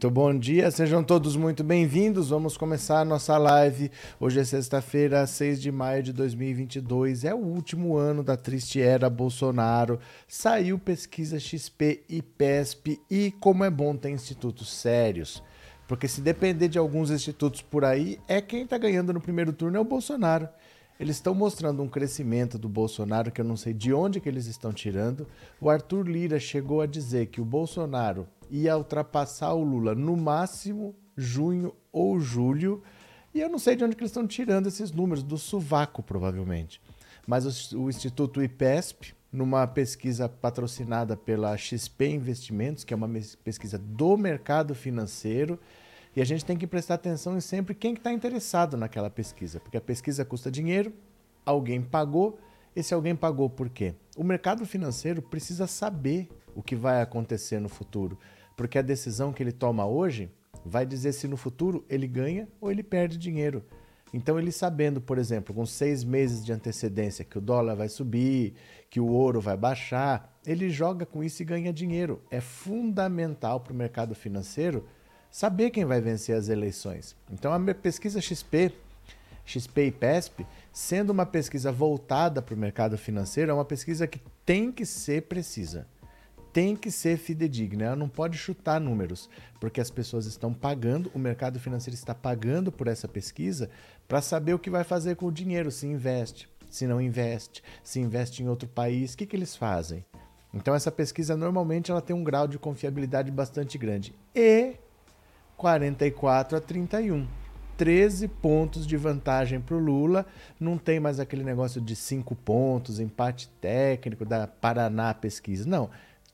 Muito bom dia, sejam todos muito bem-vindos. Vamos começar a nossa live. Hoje é sexta-feira, 6 de maio de 2022. É o último ano da triste era Bolsonaro. Saiu pesquisa XP e PESP e como é bom ter institutos sérios. Porque se depender de alguns institutos por aí, é quem está ganhando no primeiro turno é o Bolsonaro. Eles estão mostrando um crescimento do Bolsonaro que eu não sei de onde que eles estão tirando. O Arthur Lira chegou a dizer que o Bolsonaro ia ultrapassar o Lula no máximo junho ou julho. E eu não sei de onde que eles estão tirando esses números, do sovaco, provavelmente. Mas o, o Instituto IPESP, numa pesquisa patrocinada pela XP Investimentos, que é uma pesquisa do mercado financeiro, e a gente tem que prestar atenção em sempre quem está interessado naquela pesquisa, porque a pesquisa custa dinheiro, alguém pagou, esse alguém pagou por quê? O mercado financeiro precisa saber o que vai acontecer no futuro, porque a decisão que ele toma hoje vai dizer se no futuro ele ganha ou ele perde dinheiro. Então, ele sabendo, por exemplo, com seis meses de antecedência que o dólar vai subir, que o ouro vai baixar, ele joga com isso e ganha dinheiro. É fundamental para o mercado financeiro saber quem vai vencer as eleições. Então a pesquisa XP, XP e PESP, sendo uma pesquisa voltada para o mercado financeiro, é uma pesquisa que tem que ser precisa. Tem que ser fidedigna, ela não pode chutar números, porque as pessoas estão pagando, o mercado financeiro está pagando por essa pesquisa para saber o que vai fazer com o dinheiro, se investe, se não investe, se investe em outro país, o que, que eles fazem? Então essa pesquisa normalmente ela tem um grau de confiabilidade bastante grande. E 44 a 31. 13 pontos de vantagem para o Lula. Não tem mais aquele negócio de 5 pontos, empate técnico da Paraná Pesquisa. Não.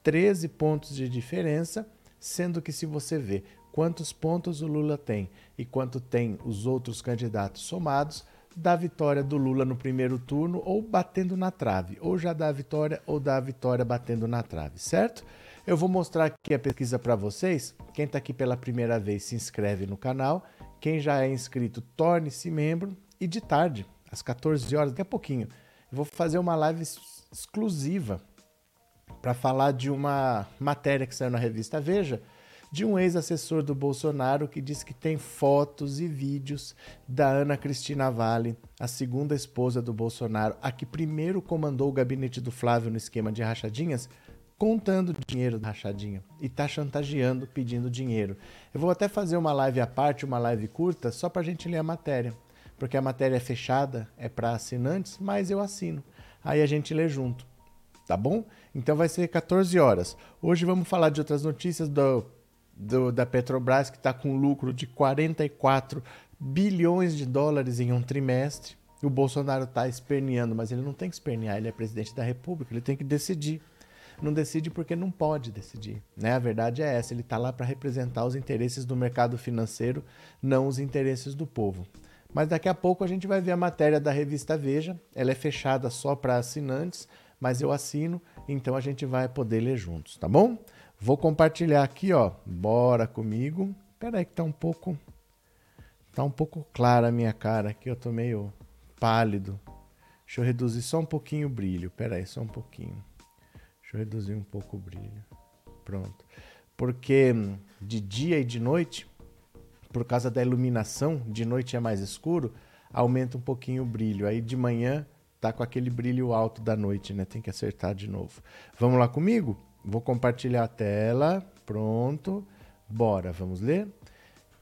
13 pontos de diferença, sendo que se você vê quantos pontos o Lula tem e quanto tem os outros candidatos somados, dá vitória do Lula no primeiro turno ou batendo na trave, ou já dá vitória ou dá vitória batendo na trave, certo? Eu vou mostrar aqui a pesquisa para vocês. Quem está aqui pela primeira vez, se inscreve no canal. Quem já é inscrito, torne-se membro. E de tarde, às 14 horas, daqui a pouquinho, eu vou fazer uma live exclusiva para falar de uma matéria que saiu na revista Veja, de um ex-assessor do Bolsonaro que diz que tem fotos e vídeos da Ana Cristina Vale, a segunda esposa do Bolsonaro, a que primeiro comandou o gabinete do Flávio no esquema de rachadinhas, contando dinheiro da rachadinha e tá chantageando pedindo dinheiro. Eu vou até fazer uma live à parte, uma live curta, só para a gente ler a matéria, porque a matéria é fechada, é para assinantes, mas eu assino. Aí a gente lê junto, tá bom? Então vai ser 14 horas. Hoje vamos falar de outras notícias do, do da Petrobras que está com lucro de 44 bilhões de dólares em um trimestre. O Bolsonaro está esperneando, mas ele não tem que espernear, ele é presidente da República, ele tem que decidir não decide porque não pode decidir. Né? A verdade é essa: ele está lá para representar os interesses do mercado financeiro, não os interesses do povo. Mas daqui a pouco a gente vai ver a matéria da revista Veja. Ela é fechada só para assinantes, mas eu assino, então a gente vai poder ler juntos, tá bom? Vou compartilhar aqui, ó. Bora comigo. Espera aí que tá um pouco tá um pouco clara a minha cara aqui, eu tô meio pálido. Deixa eu reduzir só um pouquinho o brilho. Espera aí, só um pouquinho. Deixa eu reduzir um pouco o brilho. Pronto. Porque hum, de dia e de noite, por causa da iluminação, de noite é mais escuro, aumenta um pouquinho o brilho. Aí de manhã tá com aquele brilho alto da noite, né? Tem que acertar de novo. Vamos lá comigo? Vou compartilhar a tela. Pronto. Bora, vamos ler?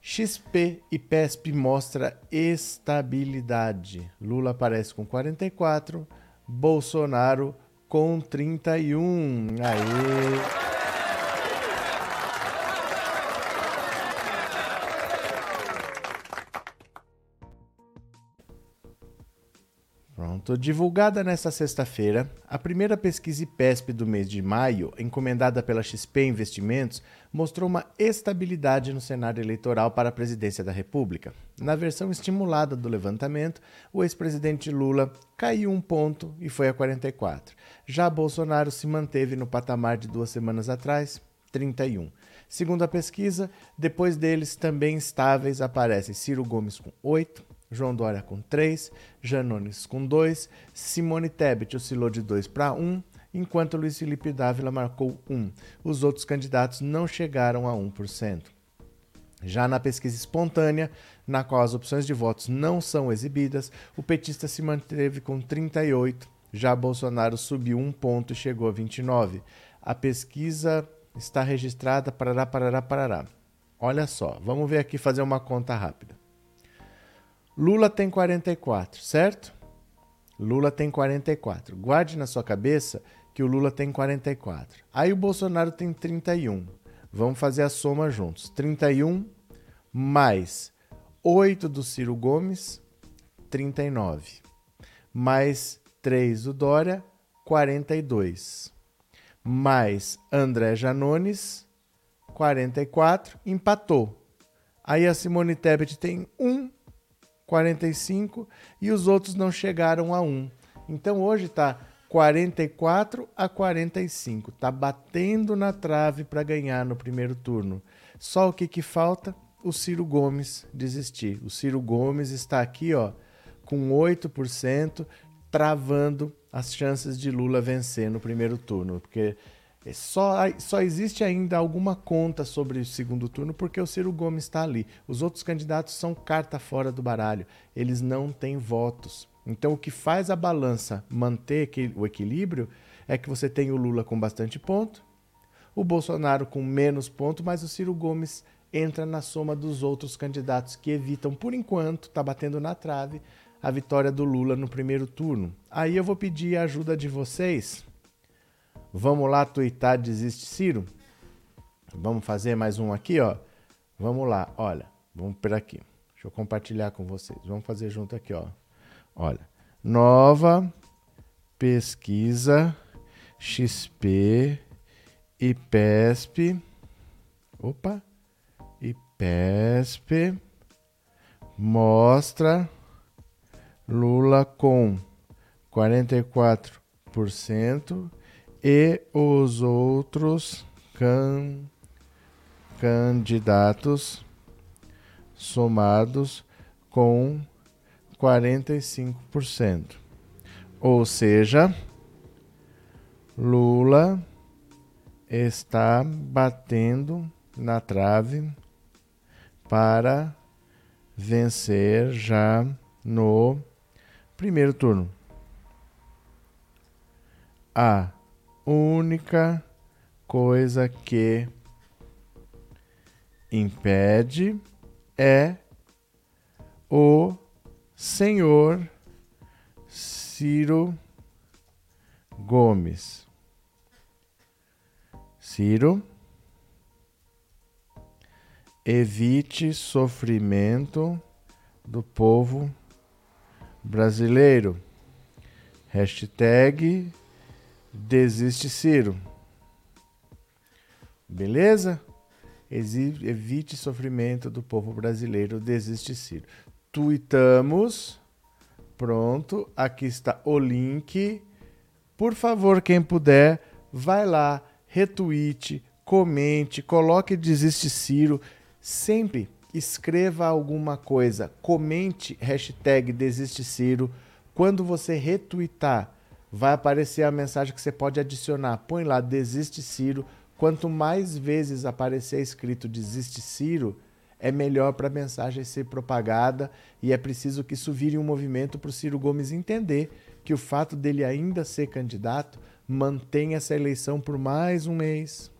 XP e PESP mostra estabilidade. Lula aparece com 44, Bolsonaro com 31. Aê! Pronto. Divulgada nesta sexta-feira, a primeira pesquisa IPESP do mês de maio, encomendada pela XP Investimentos, mostrou uma estabilidade no cenário eleitoral para a presidência da República. Na versão estimulada do levantamento, o ex-presidente Lula caiu um ponto e foi a 44. Já Bolsonaro se manteve no patamar de duas semanas atrás, 31. Segundo a pesquisa, depois deles também estáveis aparecem Ciro Gomes com 8, João Dória com 3, Janones com 2, Simone Tebet oscilou de 2 para 1, enquanto Luiz Felipe Dávila marcou 1. Os outros candidatos não chegaram a 1%. Já na pesquisa espontânea, na qual as opções de votos não são exibidas, o petista se manteve com 38, já Bolsonaro subiu um ponto e chegou a 29. A pesquisa está registrada parará, parará, parará. Olha só, vamos ver aqui fazer uma conta rápida. Lula tem 44, certo? Lula tem 44. Guarde na sua cabeça que o Lula tem 44. Aí o Bolsonaro tem 31. Vamos fazer a soma juntos. 31 mais 8 do Ciro Gomes, 39. Mais 3 do Dória, 42. Mais André Janones, 44. Empatou. Aí a Simone Tebet tem 1, 45 e os outros não chegaram a 1. Então hoje está 44 a 45. Está batendo na trave para ganhar no primeiro turno. Só o que, que falta? o Ciro Gomes desistir. O Ciro Gomes está aqui, ó, com 8%, travando as chances de Lula vencer no primeiro turno, porque só, só existe ainda alguma conta sobre o segundo turno porque o Ciro Gomes está ali. Os outros candidatos são carta fora do baralho, eles não têm votos. Então, o que faz a balança manter o equilíbrio é que você tem o Lula com bastante ponto, o Bolsonaro com menos ponto, mas o Ciro Gomes entra na soma dos outros candidatos que evitam, por enquanto, tá batendo na trave, a vitória do Lula no primeiro turno. Aí eu vou pedir a ajuda de vocês. Vamos lá tuitar desiste Ciro? Vamos fazer mais um aqui, ó. Vamos lá, olha. Vamos por aqui. Deixa eu compartilhar com vocês. Vamos fazer junto aqui, ó. Olha. Nova pesquisa XP e PESP. Opa, PESP mostra Lula com 44% e os outros can, candidatos somados com 45%. Ou seja, Lula está batendo na trave para vencer já no primeiro turno. A única coisa que impede é o senhor Ciro Gomes. Ciro evite sofrimento do povo brasileiro. Hashtag desiste Ciro. Beleza? Evite sofrimento do povo brasileiro, desiste Ciro. Tuitamos. Pronto, aqui está o link. Por favor, quem puder, vai lá, retweet, comente, coloque desiste Ciro sempre escreva alguma coisa, comente hashtag Desiste Ciro. Quando você retweetar, vai aparecer a mensagem que você pode adicionar. Põe lá Desiste Ciro. Quanto mais vezes aparecer escrito Desiste Ciro, é melhor para a mensagem ser propagada e é preciso que isso vire um movimento para o Ciro Gomes entender que o fato dele ainda ser candidato mantém essa eleição por mais um mês,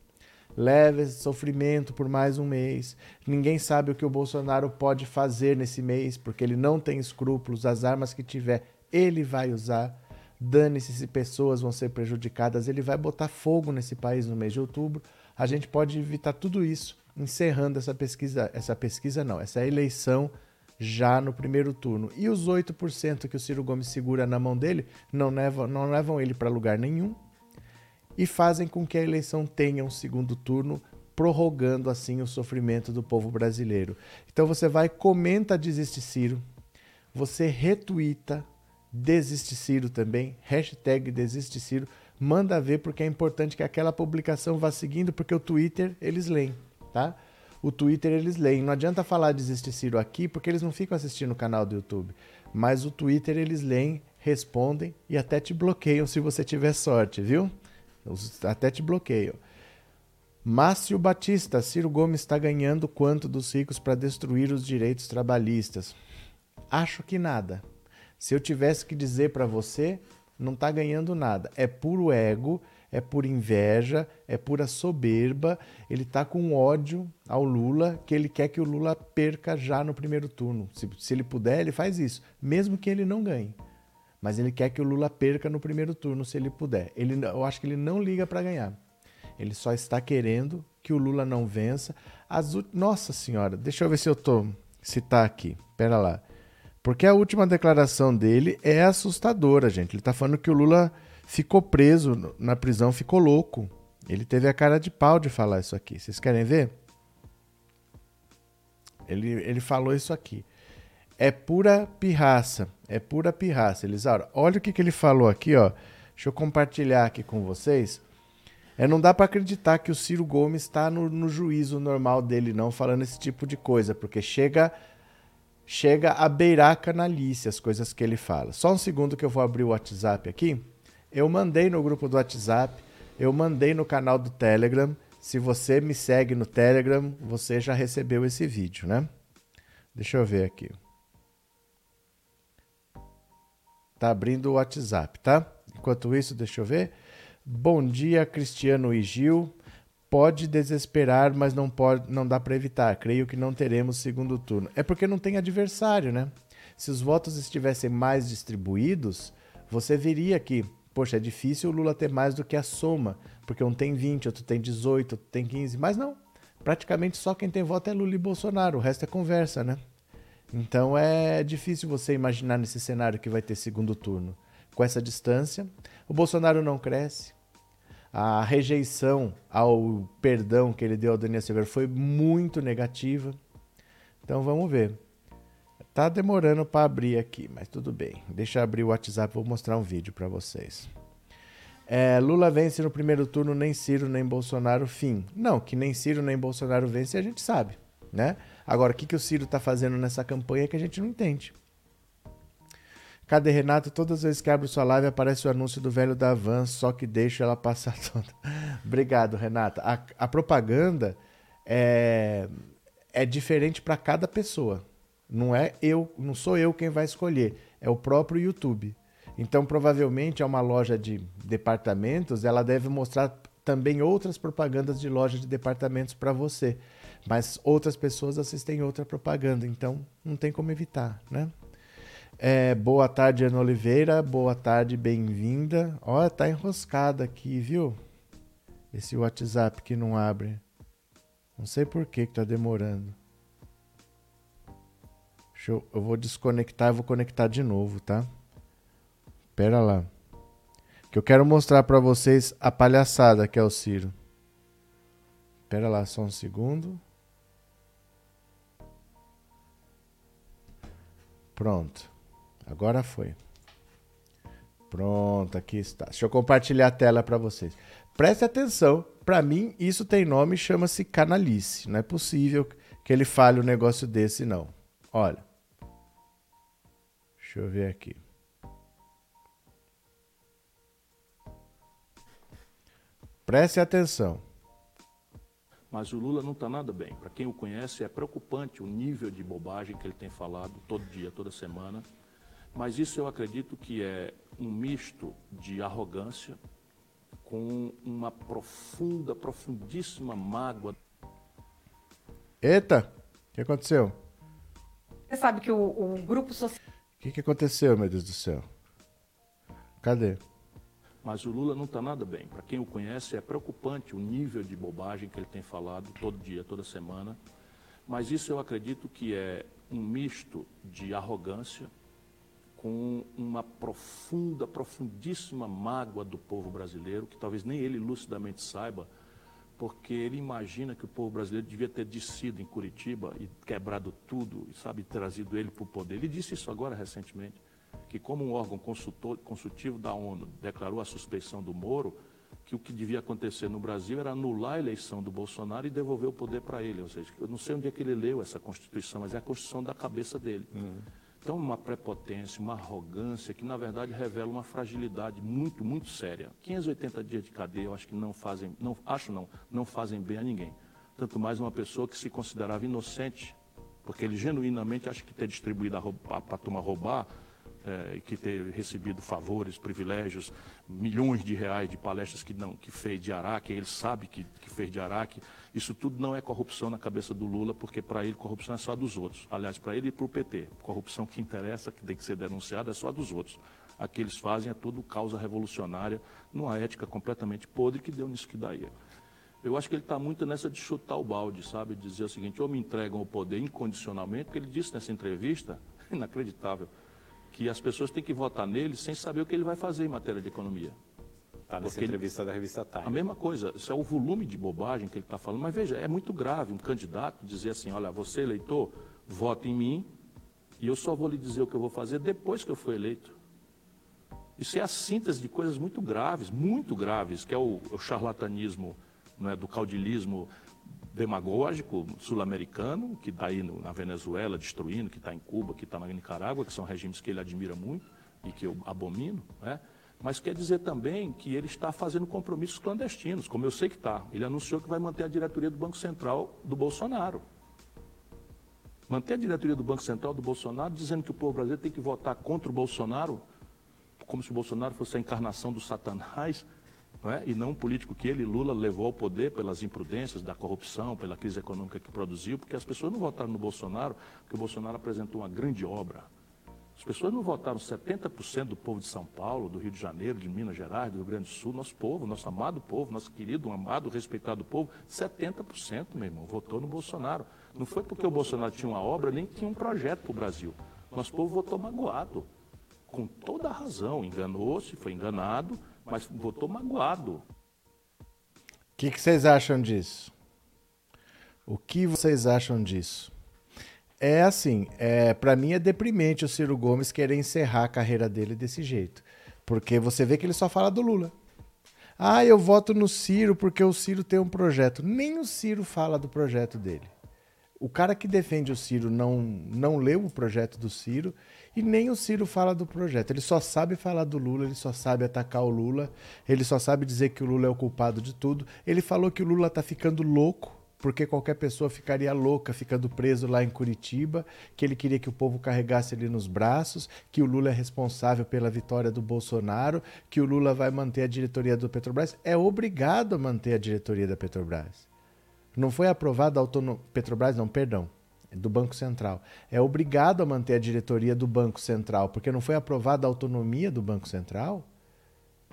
leve esse sofrimento por mais um mês. Ninguém sabe o que o Bolsonaro pode fazer nesse mês, porque ele não tem escrúpulos. As armas que tiver, ele vai usar. Dane-se se pessoas vão ser prejudicadas. Ele vai botar fogo nesse país no mês de outubro. A gente pode evitar tudo isso encerrando essa pesquisa, essa pesquisa não, essa eleição já no primeiro turno. E os 8% que o Ciro Gomes segura na mão dele não levam, não levam ele para lugar nenhum e fazem com que a eleição tenha um segundo turno, prorrogando assim o sofrimento do povo brasileiro. Então você vai, comenta Desiste Ciro, você retuita Desiste Ciro também, hashtag Desiste Ciro, manda ver porque é importante que aquela publicação vá seguindo, porque o Twitter eles leem, tá? O Twitter eles leem. Não adianta falar Desiste Ciro aqui, porque eles não ficam assistindo o canal do YouTube. Mas o Twitter eles leem, respondem e até te bloqueiam se você tiver sorte, viu? até te bloqueiam. Márcio Batista, Ciro Gomes está ganhando quanto dos ricos para destruir os direitos trabalhistas? Acho que nada. Se eu tivesse que dizer para você, não está ganhando nada. É puro ego, é pura inveja, é pura soberba. Ele está com ódio ao Lula, que ele quer que o Lula perca já no primeiro turno. Se, se ele puder, ele faz isso, mesmo que ele não ganhe. Mas ele quer que o Lula perca no primeiro turno, se ele puder. Ele, eu acho que ele não liga para ganhar. Ele só está querendo que o Lula não vença. As, nossa senhora, deixa eu ver se eu tô se tá aqui. Pera lá. Porque a última declaração dele é assustadora, gente. Ele está falando que o Lula ficou preso na prisão, ficou louco. Ele teve a cara de pau de falar isso aqui. Vocês querem ver? Ele, ele falou isso aqui. É pura pirraça. É pura pirraça, Elisaura. Olha o que, que ele falou aqui, ó. Deixa eu compartilhar aqui com vocês. É, não dá para acreditar que o Ciro Gomes está no, no, juízo normal dele, não, falando esse tipo de coisa, porque chega chega a beirar canalice as coisas que ele fala. Só um segundo que eu vou abrir o WhatsApp aqui. Eu mandei no grupo do WhatsApp, eu mandei no canal do Telegram. Se você me segue no Telegram, você já recebeu esse vídeo, né? Deixa eu ver aqui. Tá abrindo o WhatsApp, tá? Enquanto isso, deixa eu ver. Bom dia, Cristiano e Gil. Pode desesperar, mas não pode, não dá para evitar. Creio que não teremos segundo turno. É porque não tem adversário, né? Se os votos estivessem mais distribuídos, você veria que, poxa, é difícil o Lula ter mais do que a soma, porque um tem 20, outro tem 18, outro tem 15, mas não. Praticamente só quem tem voto é Lula e Bolsonaro, o resto é conversa, né? Então é difícil você imaginar nesse cenário que vai ter segundo turno. Com essa distância, o Bolsonaro não cresce, a rejeição ao perdão que ele deu ao Daniel Silveira foi muito negativa. Então vamos ver. Tá demorando para abrir aqui, mas tudo bem. Deixa eu abrir o WhatsApp, vou mostrar um vídeo para vocês. É, Lula vence no primeiro turno, nem Ciro nem Bolsonaro, fim. Não, que nem Ciro nem Bolsonaro vence, a gente sabe, né? Agora, o que, que o Ciro está fazendo nessa campanha que a gente não entende. Cadê Renato? Todas as vezes que abre sua live aparece o anúncio do velho da van, só que deixa ela passar toda. Obrigado, Renata. A, a propaganda é, é diferente para cada pessoa. Não é eu, não sou eu quem vai escolher, é o próprio YouTube. Então, provavelmente é uma loja de departamentos, ela deve mostrar também outras propagandas de loja de departamentos para você. Mas outras pessoas assistem outra propaganda, então não tem como evitar, né? É, boa tarde, Ana Oliveira. Boa tarde, bem-vinda. Olha, tá enroscado aqui, viu? Esse WhatsApp que não abre. Não sei por que, que tá demorando. Eu, eu, vou desconectar e vou conectar de novo, tá? Pera lá. Que eu quero mostrar para vocês a palhaçada que é o Ciro. Pera lá, só um segundo. Pronto. Agora foi. Pronto, aqui está. Deixa eu compartilhar a tela para vocês. Preste atenção. Para mim, isso tem nome chama-se canalice. Não é possível que ele fale um negócio desse, não. Olha. Deixa eu ver aqui. Preste atenção. Mas o Lula não está nada bem. Para quem o conhece, é preocupante o nível de bobagem que ele tem falado todo dia, toda semana. Mas isso eu acredito que é um misto de arrogância com uma profunda, profundíssima mágoa. Eita, o que aconteceu? Você sabe que o, o grupo social. O que, que aconteceu, meu Deus do céu? Cadê? Mas o Lula não está nada bem. Para quem o conhece, é preocupante o nível de bobagem que ele tem falado todo dia, toda semana. Mas isso eu acredito que é um misto de arrogância com uma profunda, profundíssima mágoa do povo brasileiro, que talvez nem ele lucidamente saiba, porque ele imagina que o povo brasileiro devia ter descido em Curitiba e quebrado tudo, e sabe, trazido ele para o poder. Ele disse isso agora recentemente, que como um órgão consultor, consultivo da ONU declarou a suspeição do Moro, que o que devia acontecer no Brasil era anular a eleição do Bolsonaro e devolver o poder para ele. Ou seja, eu não sei onde é que ele leu essa Constituição, mas é a Constituição da cabeça dele. Uhum. Então, uma prepotência, uma arrogância que, na verdade, revela uma fragilidade muito, muito séria. 580 dias de cadeia, eu acho que não fazem, não, acho não, não fazem bem a ninguém. Tanto mais uma pessoa que se considerava inocente, porque ele genuinamente acha que ter distribuído para a turma roubar é, que ter recebido favores, privilégios, milhões de reais de palestras que não que fez de Araque, ele sabe que, que fez de Araque. Isso tudo não é corrupção na cabeça do Lula, porque para ele corrupção é só dos outros. Aliás, para ele e para o PT. Corrupção que interessa, que tem que ser denunciada, é só dos outros. A que eles fazem é tudo causa revolucionária, numa ética completamente podre que deu nisso que daí. Eu acho que ele está muito nessa de chutar o balde, sabe? Dizer o seguinte, ou me entregam o poder incondicionalmente, porque ele disse nessa entrevista, inacreditável, que as pessoas têm que votar nele sem saber o que ele vai fazer em matéria de economia. Está nessa Porque entrevista ele... da revista Time. A mesma coisa, isso é o volume de bobagem que ele está falando. Mas veja, é muito grave um candidato dizer assim, olha, você eleitor, vote em mim e eu só vou lhe dizer o que eu vou fazer depois que eu for eleito. Isso é a síntese de coisas muito graves, muito graves, que é o, o charlatanismo, não é, do caudilismo demagógico sul-americano, que está aí no, na Venezuela destruindo, que está em Cuba, que está na Nicarágua, que são regimes que ele admira muito e que eu abomino, né? mas quer dizer também que ele está fazendo compromissos clandestinos, como eu sei que está. Ele anunciou que vai manter a diretoria do Banco Central do Bolsonaro. Manter a diretoria do Banco Central do Bolsonaro, dizendo que o povo brasileiro tem que votar contra o Bolsonaro, como se o Bolsonaro fosse a encarnação do Satanás, não é? e não um político que ele, Lula, levou ao poder pelas imprudências da corrupção, pela crise econômica que produziu, porque as pessoas não votaram no Bolsonaro, porque o Bolsonaro apresentou uma grande obra. As pessoas não votaram 70% do povo de São Paulo, do Rio de Janeiro, de Minas Gerais, do Rio Grande do Sul, nosso povo, nosso amado povo, nosso querido, amado, respeitado povo, 70%, meu irmão, votou no Bolsonaro. Não foi porque o Bolsonaro tinha uma obra, nem tinha um projeto para o Brasil. Nosso povo votou magoado, com toda a razão, enganou-se, foi enganado, mas votou magoado. O que, que vocês acham disso? O que vocês acham disso? É assim, é, para mim é deprimente o Ciro Gomes querer encerrar a carreira dele desse jeito. Porque você vê que ele só fala do Lula. Ah, eu voto no Ciro porque o Ciro tem um projeto. Nem o Ciro fala do projeto dele. O cara que defende o Ciro não, não leu o projeto do Ciro e nem o Ciro fala do projeto. Ele só sabe falar do Lula, ele só sabe atacar o Lula, ele só sabe dizer que o Lula é o culpado de tudo. Ele falou que o Lula tá ficando louco, porque qualquer pessoa ficaria louca ficando preso lá em Curitiba, que ele queria que o povo carregasse ele nos braços, que o Lula é responsável pela vitória do Bolsonaro, que o Lula vai manter a diretoria do Petrobras. É obrigado a manter a diretoria da Petrobras. Não foi aprovada a autonomia. Petrobras, não, perdão do Banco Central. É obrigado a manter a diretoria do Banco Central, porque não foi aprovada a autonomia do Banco Central.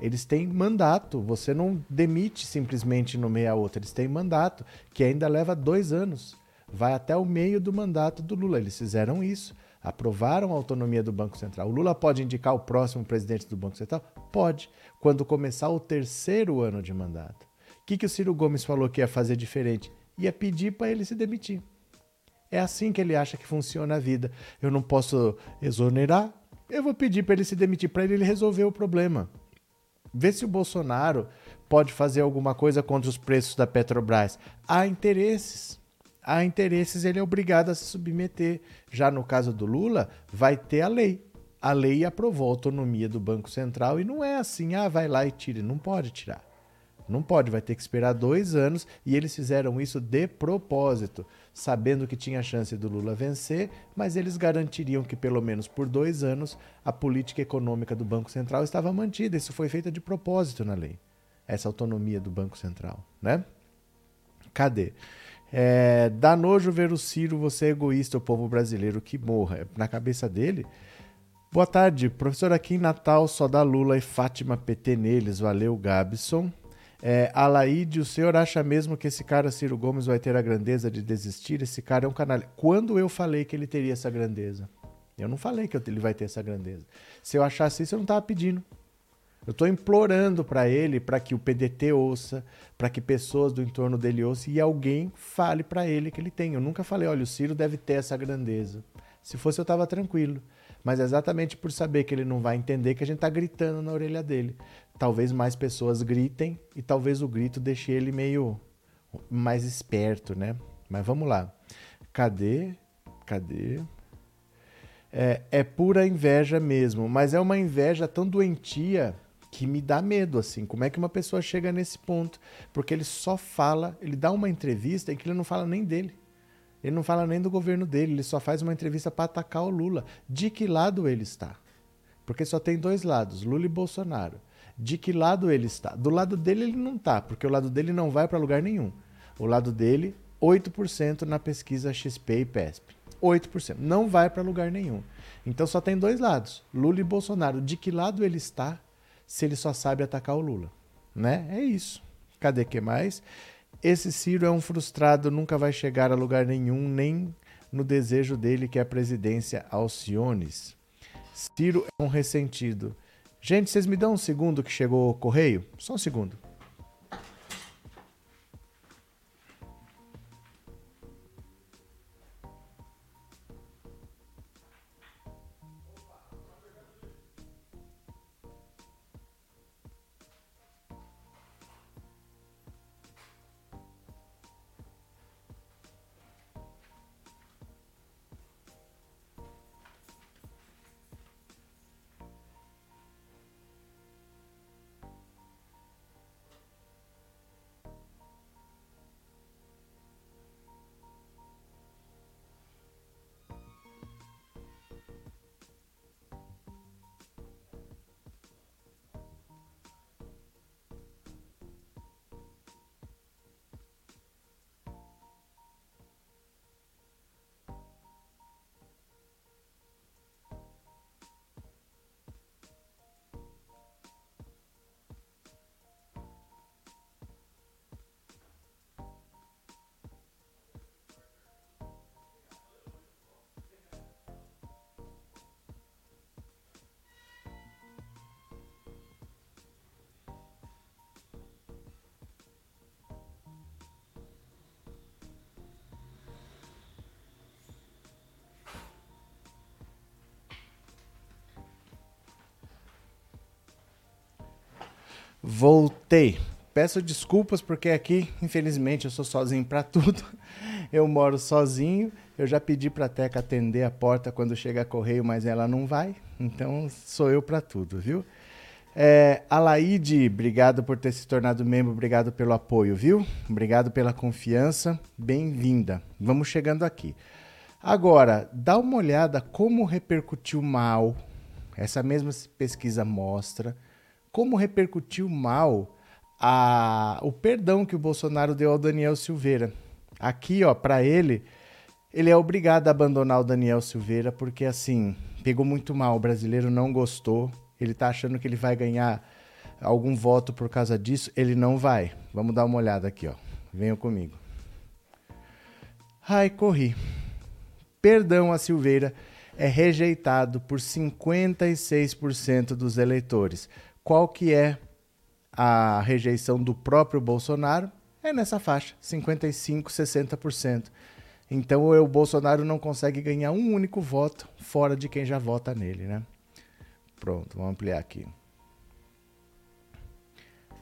Eles têm mandato, você não demite simplesmente no meio a outra, eles têm mandato, que ainda leva dois anos. Vai até o meio do mandato do Lula. Eles fizeram isso, aprovaram a autonomia do Banco Central. O Lula pode indicar o próximo presidente do Banco Central? Pode, quando começar o terceiro ano de mandato. Que, que o Ciro Gomes falou que ia fazer diferente? Ia pedir para ele se demitir. É assim que ele acha que funciona a vida. Eu não posso exonerar, eu vou pedir para ele se demitir, para ele resolver o problema. Vê se o Bolsonaro pode fazer alguma coisa contra os preços da Petrobras. Há interesses. Há interesses, ele é obrigado a se submeter. Já no caso do Lula, vai ter a lei. A lei aprovou a autonomia do Banco Central e não é assim, ah, vai lá e tire. Não pode tirar. Não pode, vai ter que esperar dois anos e eles fizeram isso de propósito, sabendo que tinha chance do Lula vencer, mas eles garantiriam que pelo menos por dois anos a política econômica do Banco Central estava mantida. Isso foi feito de propósito na lei, essa autonomia do Banco Central, né? Cadê? É, dá nojo ver o Ciro, você é egoísta, o povo brasileiro que morra. Na cabeça dele. Boa tarde, professor aqui em Natal só dá Lula e Fátima PT neles. Valeu, Gabson. É, Alaide, o senhor acha mesmo que esse cara, Ciro Gomes, vai ter a grandeza de desistir? Esse cara é um canalha. Quando eu falei que ele teria essa grandeza? Eu não falei que ele vai ter essa grandeza. Se eu achasse isso, eu não estava pedindo. Eu estou implorando para ele, para que o PDT ouça, para que pessoas do entorno dele ouçam e alguém fale para ele que ele tem. Eu nunca falei, olha, o Ciro deve ter essa grandeza. Se fosse, eu estava tranquilo. Mas é exatamente por saber que ele não vai entender que a gente está gritando na orelha dele talvez mais pessoas gritem e talvez o grito deixe ele meio mais esperto, né? Mas vamos lá. Cadê? Cadê? é, é pura inveja mesmo, mas é uma inveja tão doentia que me dá medo, assim. Como é que uma pessoa chega nesse ponto? Porque ele só fala, ele dá uma entrevista em que ele não fala nem dele. Ele não fala nem do governo dele, ele só faz uma entrevista para atacar o Lula. De que lado ele está? Porque só tem dois lados, Lula e Bolsonaro. De que lado ele está? Do lado dele ele não está, porque o lado dele não vai para lugar nenhum. O lado dele, 8% na pesquisa XP e PESP. 8%. Não vai para lugar nenhum. Então só tem dois lados, Lula e Bolsonaro. De que lado ele está se ele só sabe atacar o Lula? Né? É isso. Cadê que mais? Esse Ciro é um frustrado, nunca vai chegar a lugar nenhum, nem no desejo dele que é a presidência Alciones. Ciro é um ressentido. Gente, vocês me dão um segundo que chegou o correio? Só um segundo. Peço desculpas porque aqui, infelizmente, eu sou sozinho para tudo. Eu moro sozinho. Eu já pedi para a Teca atender a porta quando chega correio, mas ela não vai. Então sou eu para tudo, viu? É, Alaide, obrigado por ter se tornado membro, obrigado pelo apoio, viu? Obrigado pela confiança, bem-vinda. Vamos chegando aqui. Agora, dá uma olhada como repercutiu mal. Essa mesma pesquisa mostra como repercutiu mal a, o perdão que o Bolsonaro deu ao Daniel Silveira. Aqui, ó, para ele, ele é obrigado a abandonar o Daniel Silveira porque assim, pegou muito mal, o brasileiro não gostou. Ele tá achando que ele vai ganhar algum voto por causa disso, ele não vai. Vamos dar uma olhada aqui, ó. Venham comigo. Ai, corri. Perdão a Silveira é rejeitado por 56% dos eleitores qual que é a rejeição do próprio Bolsonaro? É nessa faixa, 55, 60%. Então o Bolsonaro não consegue ganhar um único voto fora de quem já vota nele, né? Pronto, vamos ampliar aqui.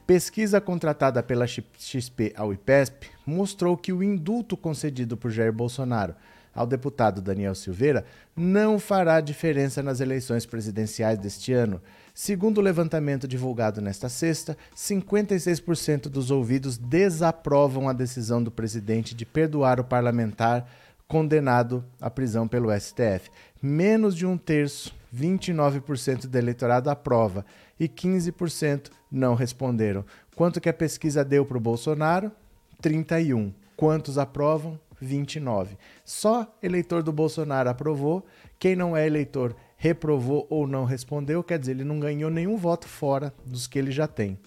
Pesquisa contratada pela XP ao IPESP mostrou que o indulto concedido por Jair Bolsonaro ao deputado Daniel Silveira não fará diferença nas eleições presidenciais deste ano, Segundo o levantamento divulgado nesta sexta, 56% dos ouvidos desaprovam a decisão do presidente de perdoar o parlamentar condenado à prisão pelo STF. Menos de um terço, 29% do eleitorado aprova e 15% não responderam. Quanto que a pesquisa deu para o Bolsonaro? 31. Quantos aprovam? 29. Só eleitor do Bolsonaro aprovou. Quem não é eleitor reprovou ou não respondeu, quer dizer, ele não ganhou nenhum voto fora dos que ele já tem.